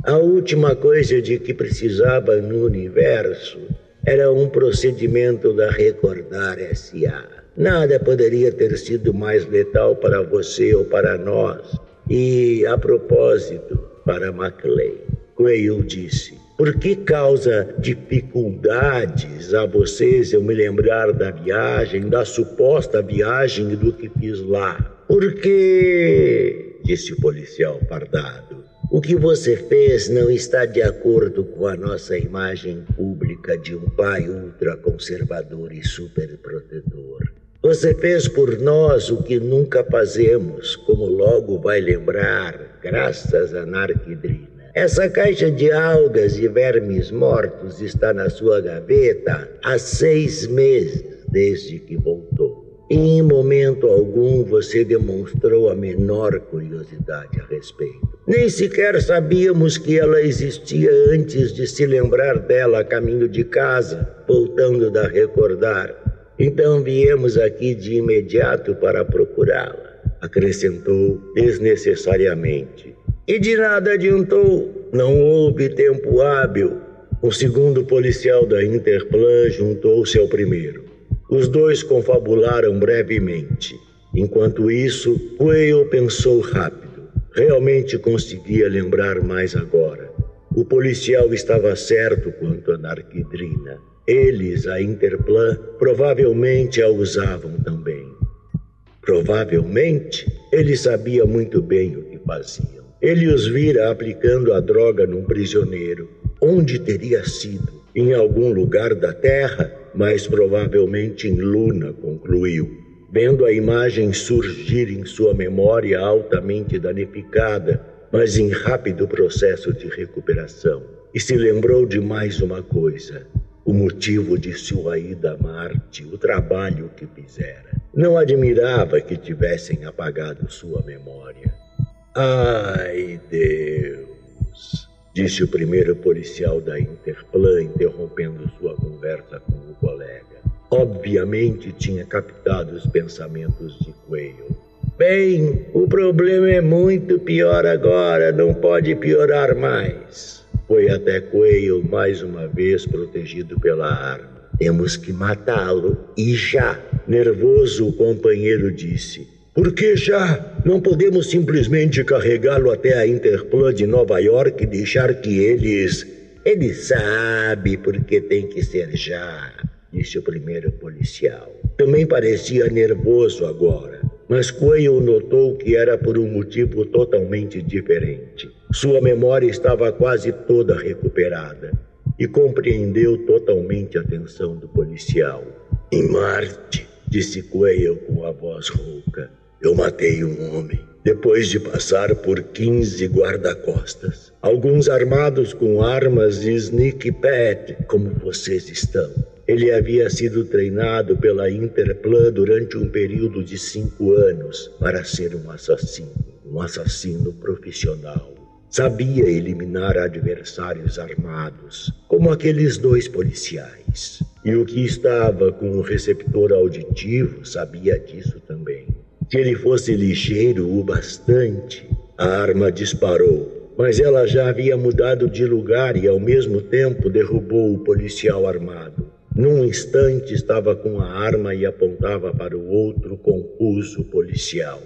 A última coisa de que precisava no universo era um procedimento da Recordar S.A. Nada poderia ter sido mais letal para você ou para nós. E, a propósito, para Maclean, Quayle disse: por que causa dificuldades a vocês eu me lembrar da viagem, da suposta viagem e do que fiz lá? Porque, disse o policial fardado, o que você fez não está de acordo com a nossa imagem pública de um pai ultraconservador e superprotetor. Você fez por nós o que nunca fazemos, como logo vai lembrar, graças a Narquidrina. Essa caixa de algas e vermes mortos está na sua gaveta há seis meses desde que voltou. E em momento algum você demonstrou a menor curiosidade a respeito. Nem sequer sabíamos que ela existia antes de se lembrar dela a caminho de casa, voltando da recordar. Então viemos aqui de imediato para procurá-la, acrescentou desnecessariamente e de nada adiantou, não houve tempo hábil. O segundo policial da Interplan juntou-se ao primeiro. Os dois confabularam brevemente. Enquanto isso, Quayle pensou rápido. Realmente conseguia lembrar mais agora. O policial estava certo quanto a narquidrina. Eles, a Interplan, provavelmente a usavam também. Provavelmente, ele sabia muito bem o que fazia. Ele os vira aplicando a droga num prisioneiro. Onde teria sido? Em algum lugar da Terra, mas provavelmente em Luna, concluiu. Vendo a imagem surgir em sua memória altamente danificada, mas em rápido processo de recuperação. E se lembrou de mais uma coisa: o motivo de sua ida a Marte, o trabalho que fizera. Não admirava que tivessem apagado sua memória. Ai, Deus, disse o primeiro policial da Interplan, interrompendo sua conversa com o colega. Obviamente tinha captado os pensamentos de Quayle. Bem, o problema é muito pior agora, não pode piorar mais. Foi até Quayle mais uma vez protegido pela arma. Temos que matá-lo e já. Nervoso, o companheiro disse: por que já não podemos simplesmente carregá-lo até a Interplan de Nova York e deixar que eles. Ele sabe porque tem que ser já, disse o primeiro policial. Também parecia nervoso agora, mas Quayle notou que era por um motivo totalmente diferente. Sua memória estava quase toda recuperada e compreendeu totalmente a tensão do policial. Em Marte, disse Quayle com a voz rouca. Eu matei um homem. Depois de passar por 15 guarda-costas, alguns armados com armas e sneak pad, como vocês estão. Ele havia sido treinado pela Interplan durante um período de cinco anos para ser um assassino, um assassino profissional. Sabia eliminar adversários armados, como aqueles dois policiais. E o que estava com o receptor auditivo sabia disso também. Se ele fosse ligeiro o bastante, a arma disparou, mas ela já havia mudado de lugar e ao mesmo tempo derrubou o policial armado. Num instante estava com a arma e apontava para o outro confuso policial.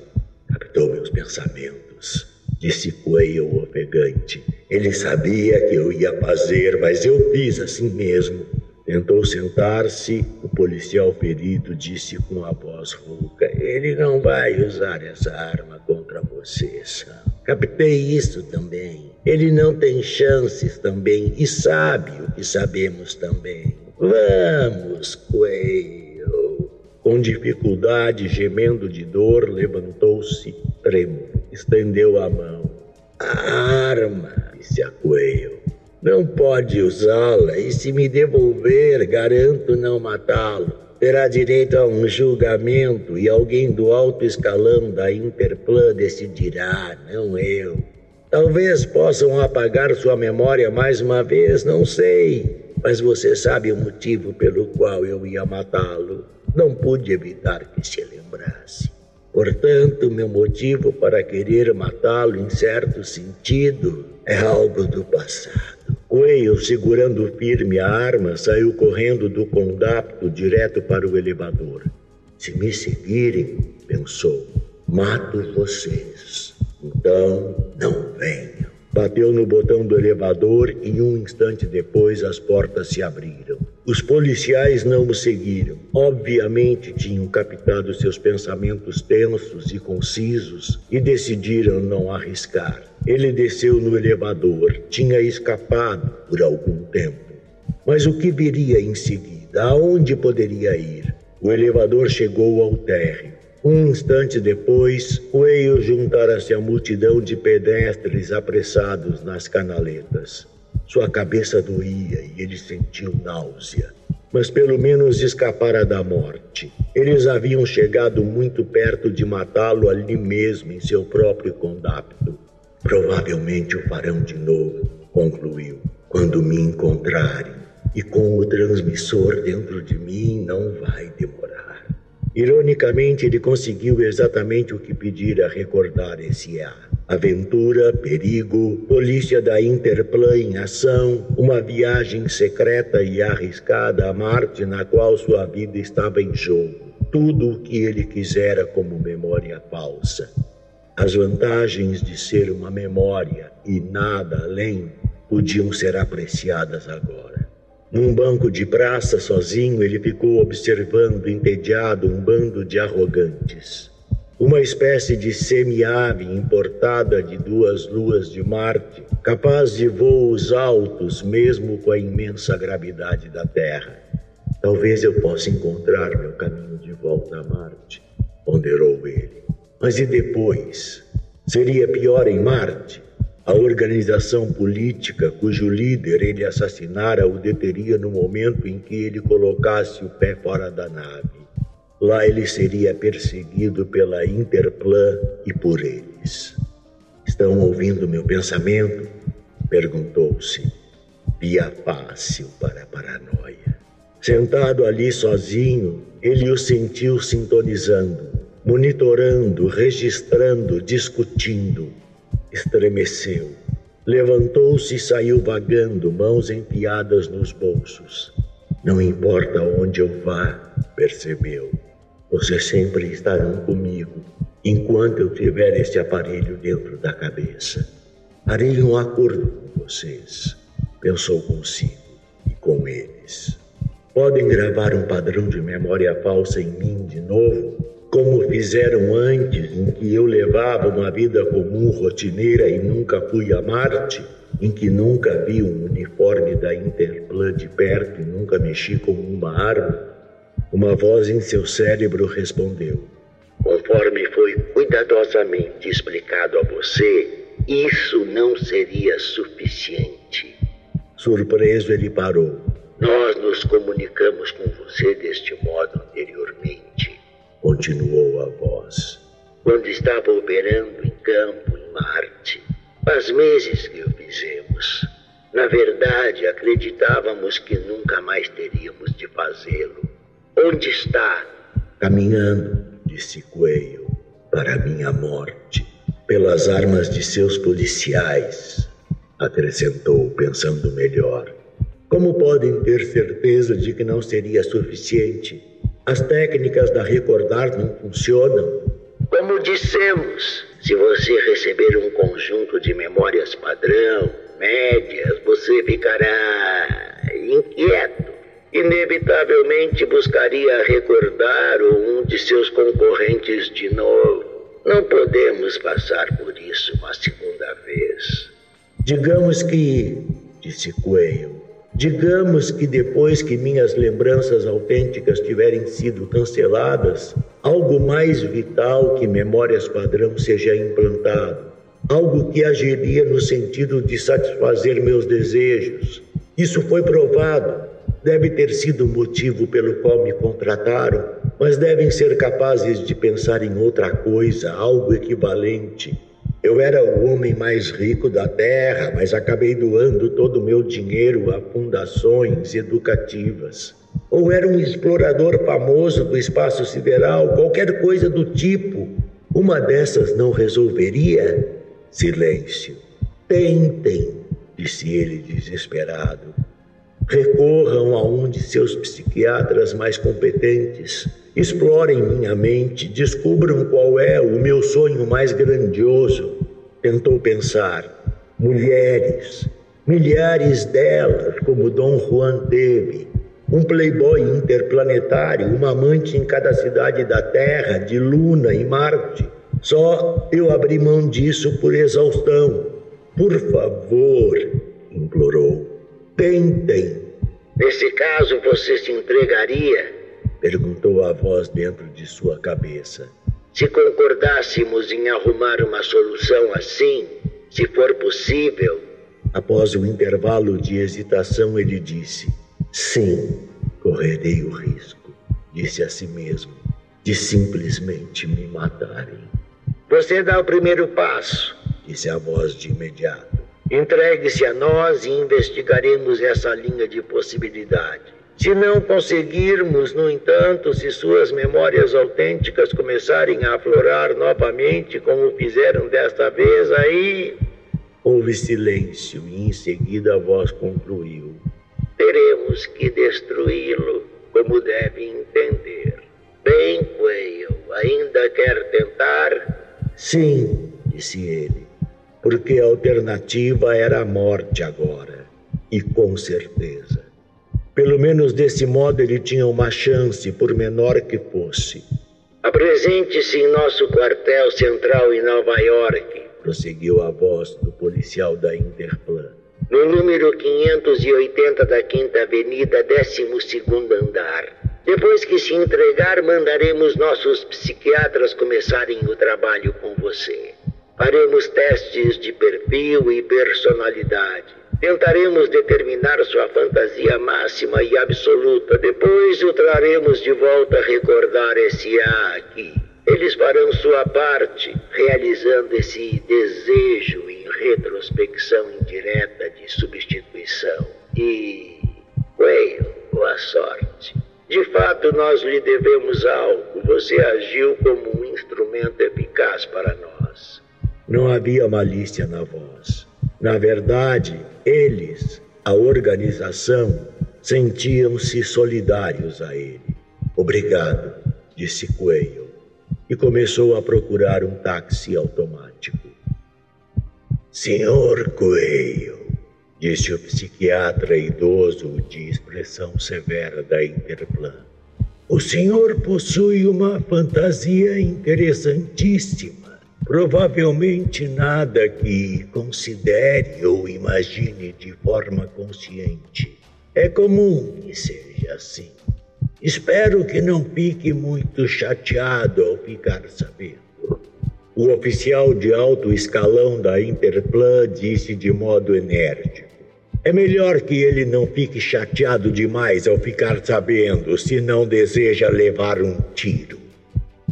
Captou meus pensamentos, disse Quayle ofegante. Ele sabia que eu ia fazer, mas eu fiz assim mesmo. Tentou sentar-se, o policial ferido disse com a voz rouca: Ele não vai usar essa arma contra você, Sam. Captei isso também. Ele não tem chances também e sabe o que sabemos também. Vamos, Quayle. Com dificuldade, gemendo de dor, levantou-se, trêmulo, estendeu a mão. A arma, disse a Quayle. Não pode usá-la e, se me devolver, garanto não matá-lo. Terá direito a um julgamento e alguém do alto escalão da Interplan decidirá, não eu. Talvez possam apagar sua memória mais uma vez, não sei. Mas você sabe o motivo pelo qual eu ia matá-lo. Não pude evitar que se lembrasse. Portanto, meu motivo para querer matá-lo, em certo sentido, é algo do passado. Coelho, segurando firme a arma, saiu correndo do condapto direto para o elevador. Se me seguirem, pensou, mato vocês. Então, não venham. Bateu no botão do elevador e um instante depois as portas se abriram. Os policiais não o seguiram. Obviamente tinham captado seus pensamentos tensos e concisos e decidiram não arriscar. Ele desceu no elevador, tinha escapado por algum tempo. Mas o que viria em seguida? Aonde poderia ir? O elevador chegou ao térreo. Um instante depois, Coelho juntara-se à multidão de pedestres apressados nas canaletas. Sua cabeça doía e ele sentiu náusea. Mas pelo menos escapara da morte. Eles haviam chegado muito perto de matá-lo ali mesmo, em seu próprio condapto. Provavelmente o farão de novo, concluiu, quando me encontrarem. E com o transmissor dentro de mim não vai demorar. Ironicamente, ele conseguiu exatamente o que pedira recordar esse A. Aventura, perigo, polícia da Interplan em ação, uma viagem secreta e arriscada a Marte na qual sua vida estava em jogo. Tudo o que ele quisera como memória falsa. As vantagens de ser uma memória e nada além podiam ser apreciadas agora. Num banco de praça, sozinho, ele ficou observando, entediado, um bando de arrogantes. Uma espécie de semi-ave importada de duas luas de Marte, capaz de voos altos, mesmo com a imensa gravidade da Terra. Talvez eu possa encontrar meu caminho de volta a Marte, ponderou ele. Mas e depois? Seria pior em Marte? A organização política cujo líder ele assassinara o deteria no momento em que ele colocasse o pé fora da nave. Lá ele seria perseguido pela Interplan e por eles. Estão ouvindo meu pensamento? Perguntou-se. Via fácil para a paranoia. Sentado ali sozinho, ele o sentiu sintonizando, monitorando, registrando, discutindo Estremeceu. Levantou-se e saiu vagando, mãos enfiadas nos bolsos. Não importa onde eu vá, percebeu. Vocês sempre estarão comigo enquanto eu tiver esse aparelho dentro da cabeça. Farei um acordo com vocês, pensou consigo e com eles. Podem gravar um padrão de memória falsa em mim de novo como fizeram antes, em que eu levava uma vida comum, rotineira e nunca fui a Marte, em que nunca vi um uniforme da Interplan de perto e nunca mexi com uma arma, uma voz em seu cérebro respondeu: Conforme foi cuidadosamente explicado a você, isso não seria suficiente. Surpreso, ele parou. Nós nos comunicamos com você deste modo anteriormente continuou a voz. Quando estava operando em campo, em Marte, faz meses que o fizemos. Na verdade, acreditávamos que nunca mais teríamos de fazê-lo. Onde está? Caminhando, disse Coelho, para minha morte, pelas armas de seus policiais, acrescentou, pensando melhor. Como podem ter certeza de que não seria suficiente? As técnicas da Recordar não funcionam. Como dissemos, se você receber um conjunto de memórias padrão, médias, você ficará inquieto. Inevitavelmente buscaria recordar um de seus concorrentes de novo. Não podemos passar por isso uma segunda vez. Digamos que, disse Coelho, Digamos que depois que minhas lembranças autênticas tiverem sido canceladas, algo mais vital que memórias padrão seja implantado, algo que agiria no sentido de satisfazer meus desejos. Isso foi provado. Deve ter sido o motivo pelo qual me contrataram, mas devem ser capazes de pensar em outra coisa, algo equivalente. Eu era o homem mais rico da terra, mas acabei doando todo o meu dinheiro a fundações educativas. Ou era um explorador famoso do espaço sideral, qualquer coisa do tipo. Uma dessas não resolveria? Silêncio. Tentem, disse ele desesperado. Recorram a um de seus psiquiatras mais competentes. Explorem minha mente, descubram qual é o meu sonho mais grandioso. Tentou pensar. Mulheres, milhares delas, como Dom Juan teve. Um playboy interplanetário, uma amante em cada cidade da Terra, de Luna e Marte. Só eu abri mão disso por exaustão. Por favor, implorou. Tentem. Nesse caso, você se entregaria? Perguntou a voz dentro de sua cabeça. Se concordássemos em arrumar uma solução assim, se for possível. Após um intervalo de hesitação, ele disse: Sim, correrei o risco, disse a si mesmo, de simplesmente me matarem. Você dá o primeiro passo, disse a voz de imediato. Entregue-se a nós e investigaremos essa linha de possibilidade. Se não conseguirmos, no entanto, se suas memórias autênticas começarem a aflorar novamente, como fizeram desta vez, aí. Houve silêncio e em seguida a voz concluiu: Teremos que destruí-lo, como deve entender. Bem, Quayle, ainda quer tentar? Sim, disse ele porque a alternativa era a morte agora, e com certeza. Pelo menos desse modo ele tinha uma chance, por menor que fosse. Apresente-se em nosso quartel central em Nova York, prosseguiu a voz do policial da Interplan. No número 580 da Quinta Avenida, 12 andar. Depois que se entregar, mandaremos nossos psiquiatras começarem o trabalho com você. Faremos testes de perfil e personalidade. Tentaremos determinar sua fantasia máxima e absoluta. Depois o traremos de volta a recordar esse A aqui. Eles farão sua parte, realizando esse desejo em retrospecção indireta de substituição. E. Whale, boa sorte. De fato, nós lhe devemos algo. Você agiu como um instrumento eficaz para nós. Não havia malícia na voz. Na verdade, eles, a organização, sentiam-se solidários a ele. Obrigado, disse Coelho, e começou a procurar um táxi automático. Senhor Coelho, disse o psiquiatra idoso de expressão severa da Interplan. O senhor possui uma fantasia interessantíssima Provavelmente nada que considere ou imagine de forma consciente. É comum que seja assim. Espero que não fique muito chateado ao ficar sabendo. O oficial de alto escalão da Interplan disse de modo enérgico. É melhor que ele não fique chateado demais ao ficar sabendo, se não deseja levar um tiro.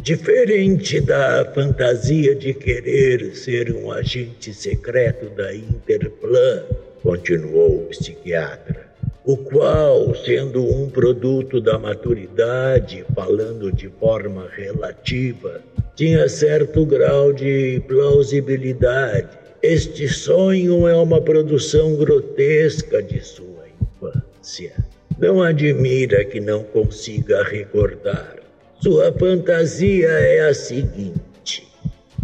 Diferente da fantasia de querer ser um agente secreto da Interplan, continuou o psiquiatra, o qual, sendo um produto da maturidade, falando de forma relativa, tinha certo grau de plausibilidade. Este sonho é uma produção grotesca de sua infância. Não admira que não consiga recordar sua fantasia é a seguinte: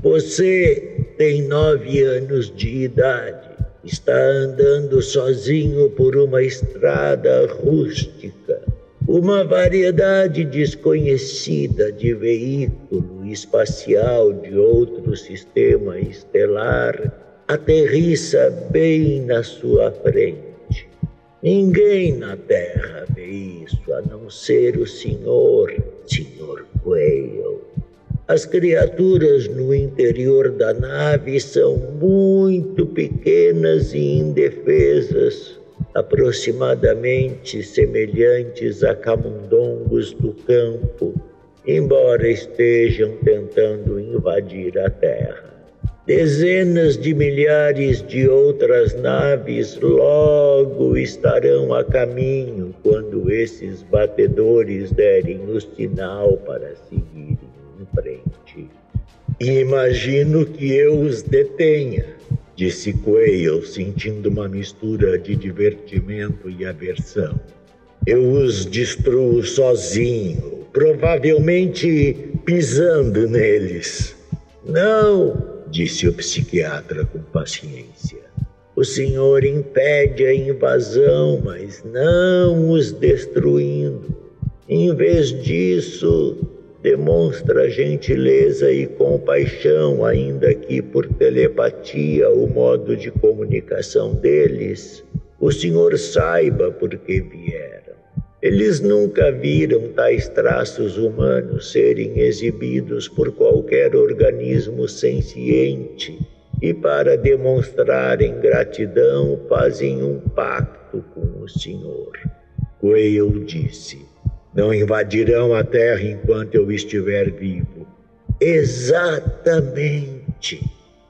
você tem nove anos de idade, está andando sozinho por uma estrada rústica. Uma variedade desconhecida de veículo espacial de outro sistema estelar aterrissa bem na sua frente. Ninguém na Terra vê isso a não ser o Senhor Sr. Quayle. As criaturas no interior da nave são muito pequenas e indefesas, aproximadamente semelhantes a camundongos do campo, embora estejam tentando invadir a Terra. Dezenas de milhares de outras naves logo estarão a caminho quando esses batedores derem o sinal para seguirem em frente. Imagino que eu os detenha, disse Quayle, sentindo uma mistura de divertimento e aversão. Eu os destruo sozinho, provavelmente pisando neles. Não, disse o psiquiatra com paciência. O senhor impede a invasão, mas não os destruindo. Em vez disso, demonstra gentileza e compaixão, ainda que por telepatia o modo de comunicação deles, o senhor saiba por que vieram. Eles nunca viram tais traços humanos serem exibidos por qualquer organismo senciente e, para demonstrarem gratidão, fazem um pacto com o Senhor. Quayle disse: Não invadirão a terra enquanto eu estiver vivo. Exatamente.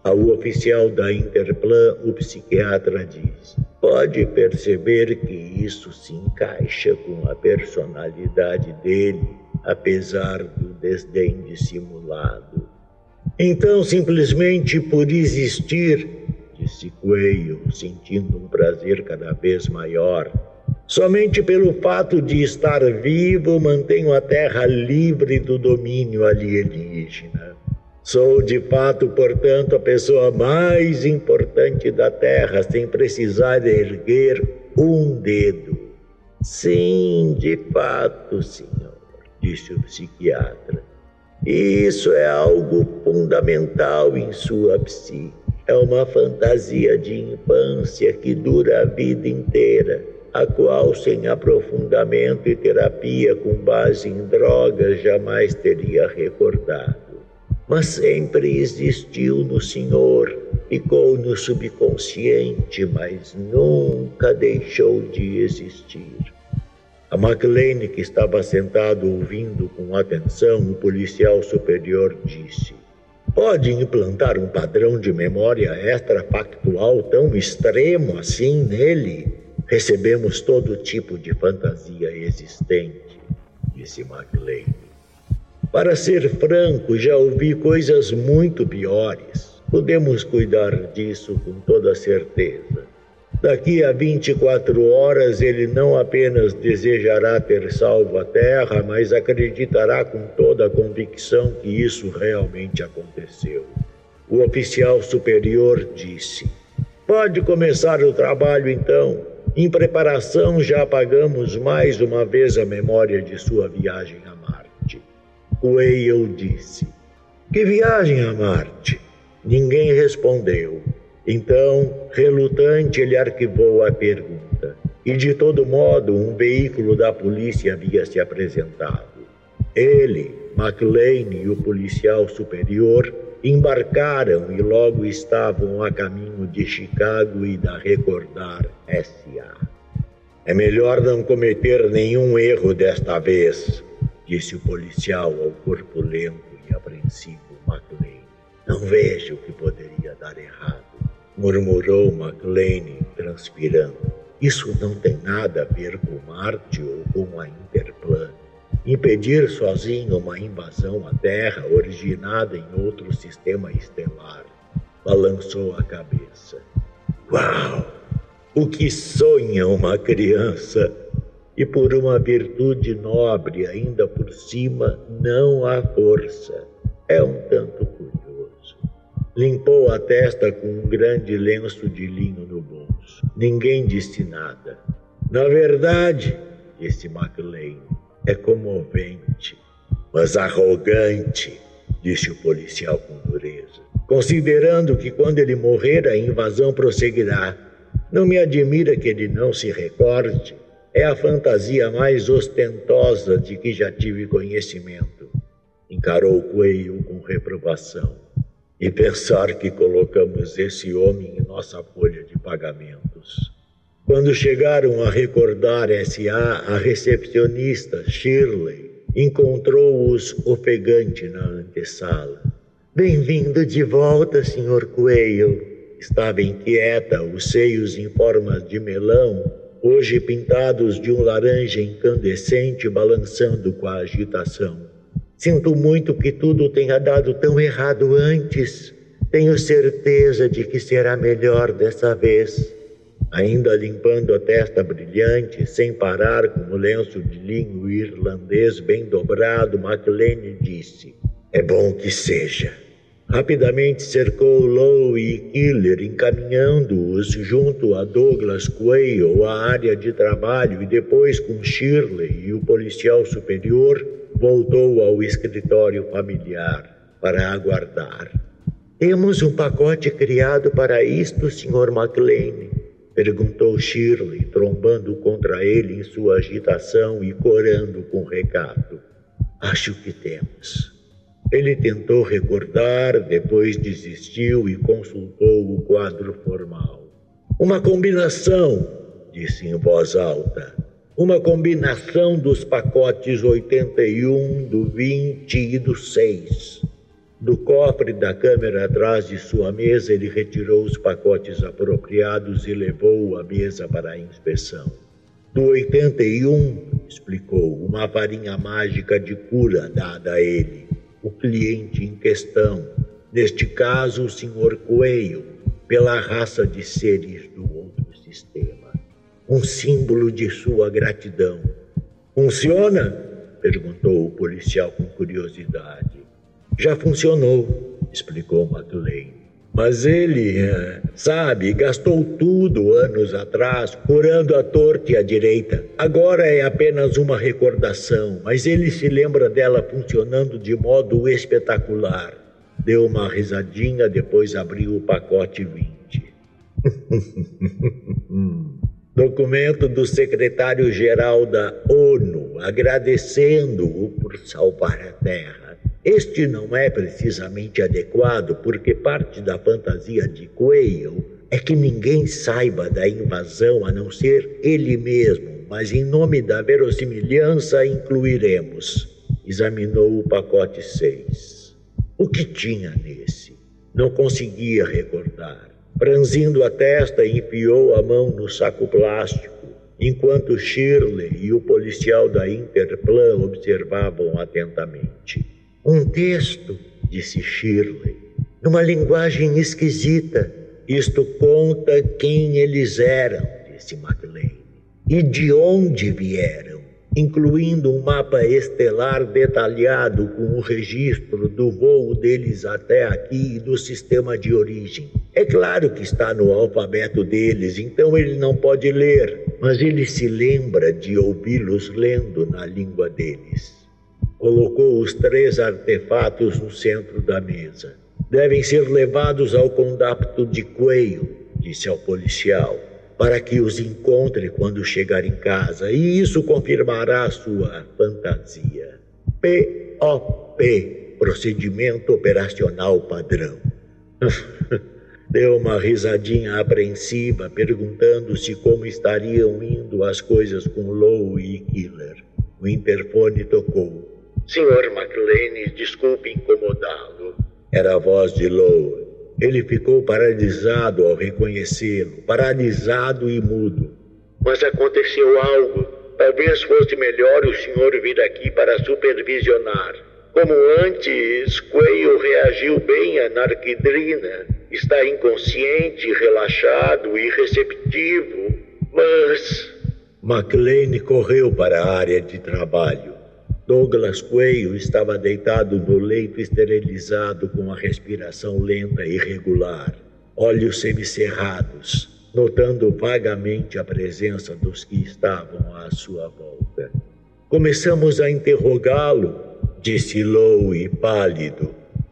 Ao oficial da Interplan, o psiquiatra diz: Pode perceber que isso se encaixa com a personalidade dele, apesar do desdém dissimulado. Então, simplesmente por existir, disse Coelho, sentindo um prazer cada vez maior, somente pelo fato de estar vivo, mantenho a Terra livre do domínio alienígena. Sou de fato, portanto, a pessoa mais importante da Terra, sem precisar erguer um dedo. Sim, de fato, senhor, disse o psiquiatra. Isso é algo fundamental em sua psique. É uma fantasia de infância que dura a vida inteira, a qual, sem aprofundamento e terapia com base em drogas, jamais teria recordado mas sempre existiu no Senhor, ficou no subconsciente, mas nunca deixou de existir. A McLean, que estava sentado ouvindo com atenção, o policial superior disse: Pode implantar um padrão de memória extrafactual tão extremo assim nele? Recebemos todo tipo de fantasia existente, disse McLean. Para ser franco, já ouvi coisas muito piores. Podemos cuidar disso com toda certeza. Daqui a 24 horas, ele não apenas desejará ter salvo a terra, mas acreditará com toda a convicção que isso realmente aconteceu. O oficial superior disse: Pode começar o trabalho então. Em preparação, já apagamos mais uma vez a memória de sua viagem Whale disse: Que viagem a Marte? Ninguém respondeu. Então, relutante, ele arquivou a pergunta. E de todo modo, um veículo da polícia havia se apresentado. Ele, McLean e o policial superior embarcaram e logo estavam a caminho de Chicago e da Recordar SA. É melhor não cometer nenhum erro desta vez, disse o policial ao corpulento e apreensivo McLean. Não vejo o que poderia dar errado, murmurou McLean, transpirando. Isso não tem nada a ver com Marte ou com a Interplan. Impedir sozinho uma invasão à Terra originada em outro sistema estelar. Balançou a cabeça. Uau! O que sonha uma criança? E por uma virtude nobre ainda por cima, não há força. É um tanto curioso. Limpou a testa com um grande lenço de linho no bolso. Ninguém disse nada. Na verdade, disse McLean, é comovente, mas arrogante, disse o policial com dureza. Considerando que quando ele morrer a invasão prosseguirá, não me admira que ele não se recorde é a fantasia mais ostentosa de que já tive conhecimento. Encarou Coelho com reprovação. E pensar que colocamos esse homem em nossa folha de pagamentos. Quando chegaram a recordar S.A., a recepcionista Shirley encontrou-os ofegante na antessala. Bem-vindo de volta, Sr. Coelho. Estava inquieta, os seios em formas de melão, hoje pintados de um laranja incandescente balançando com a agitação. Sinto muito que tudo tenha dado tão errado antes. Tenho certeza de que será melhor dessa vez. Ainda limpando a testa brilhante, sem parar com o lenço de linho irlandês bem dobrado, MacLean disse: É bom que seja. Rapidamente cercou Lowe e Killer, encaminhando-os junto a Douglas Quayle à área de trabalho e depois com Shirley e o policial superior voltou ao escritório familiar para aguardar. Temos um pacote criado para isto, Sr. McLean? Perguntou Shirley, trombando contra ele em sua agitação e corando com recado. Acho que temos. Ele tentou recordar, depois desistiu e consultou o quadro formal. Uma combinação, disse em voz alta. Uma combinação dos pacotes 81, do 20 e do 6. Do cofre da câmera atrás de sua mesa, ele retirou os pacotes apropriados e levou a mesa para a inspeção. Do 81, explicou, uma varinha mágica de cura dada a ele o cliente em questão, neste caso o Sr. Coelho, pela raça de seres do outro sistema. Um símbolo de sua gratidão. Funciona? perguntou o policial com curiosidade. Já funcionou, explicou McLean. Mas ele, é, sabe, gastou tudo anos atrás, curando a torta e a direita. Agora é apenas uma recordação, mas ele se lembra dela funcionando de modo espetacular. Deu uma risadinha, depois abriu o pacote 20. Documento do secretário-geral da ONU agradecendo-o por salvar a Terra. Este não é precisamente adequado porque parte da fantasia de Quayle é que ninguém saiba da invasão a não ser ele mesmo, mas em nome da verossimilhança incluiremos. Examinou o pacote 6. O que tinha nesse? Não conseguia recordar. Franzindo a testa, enfiou a mão no saco plástico, enquanto Shirley e o policial da Interplan observavam atentamente. Um texto, disse Shirley, numa linguagem esquisita. Isto conta quem eles eram, disse McLean, e de onde vieram, incluindo um mapa estelar detalhado com o registro do voo deles até aqui e do sistema de origem. É claro que está no alfabeto deles, então ele não pode ler, mas ele se lembra de ouvi-los lendo na língua deles colocou os três artefatos no centro da mesa. Devem ser levados ao condapto de Coelho, disse ao policial, para que os encontre quando chegar em casa, e isso confirmará sua fantasia. POP Procedimento Operacional Padrão. Deu uma risadinha apreensiva, perguntando-se como estariam indo as coisas com Lowe e Killer. O interfone tocou. Senhor McLean, desculpe incomodá-lo. Era a voz de Lowe. Ele ficou paralisado ao reconhecê-lo, paralisado e mudo. Mas aconteceu algo. Talvez fosse melhor o senhor vir aqui para supervisionar. Como antes, Quayle reagiu bem à narquidrina. Está inconsciente, relaxado e receptivo. Mas. McLean correu para a área de trabalho. Douglas Coelho estava deitado no leito esterilizado com a respiração lenta e irregular, olhos semicerrados, notando vagamente a presença dos que estavam à sua volta. Começamos a interrogá-lo, disse Lowe pálido.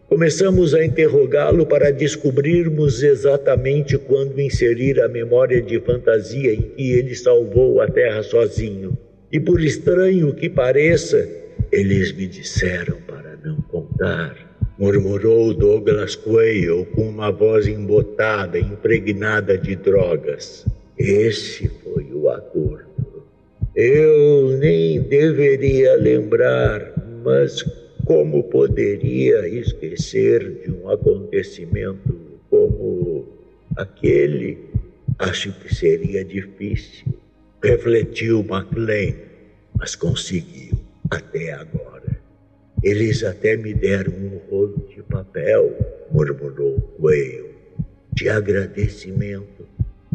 Começamos a interrogá-lo para descobrirmos exatamente quando inserir a memória de fantasia em que ele salvou a Terra sozinho. E por estranho que pareça, eles me disseram para não contar, murmurou Douglas Quayle com uma voz embotada, impregnada de drogas. Esse foi o acordo. Eu nem deveria lembrar, mas como poderia esquecer de um acontecimento como aquele? Acho que seria difícil. Refletiu MacLean, mas conseguiu até agora. Eles até me deram um rolo de papel, murmurou Whale, de agradecimento.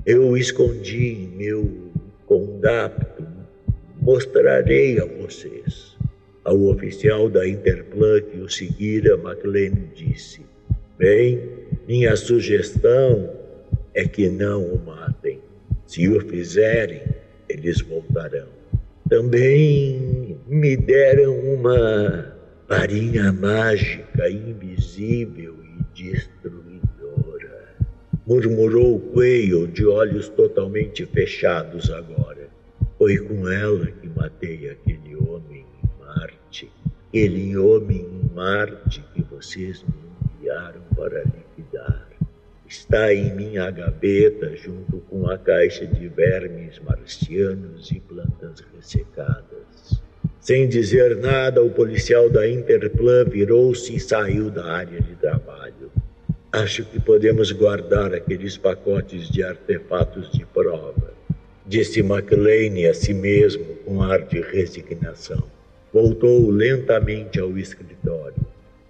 Eu escondi em meu condapto. Mostrarei a vocês. Ao oficial da Interplan que o seguira, McLean disse: Bem, minha sugestão é que não o matem. Se o fizerem, eles voltarão. Também me deram uma varinha mágica, invisível e destruidora. Murmurou Quayle de olhos totalmente fechados agora. Foi com ela que matei aquele homem aquele homem em Marte que vocês me enviaram para liquidar. Está em minha gaveta junto com a caixa de vermes marcianos e plantas ressecadas. Sem dizer nada, o policial da Interplan virou-se e saiu da área de trabalho. Acho que podemos guardar aqueles pacotes de artefatos de prova, disse McLean a si mesmo com ar de resignação voltou lentamente ao escritório,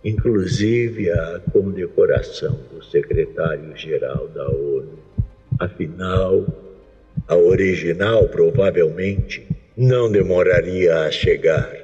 inclusive a condecoração do secretário-geral da ONU. Afinal, a original provavelmente não demoraria a chegar.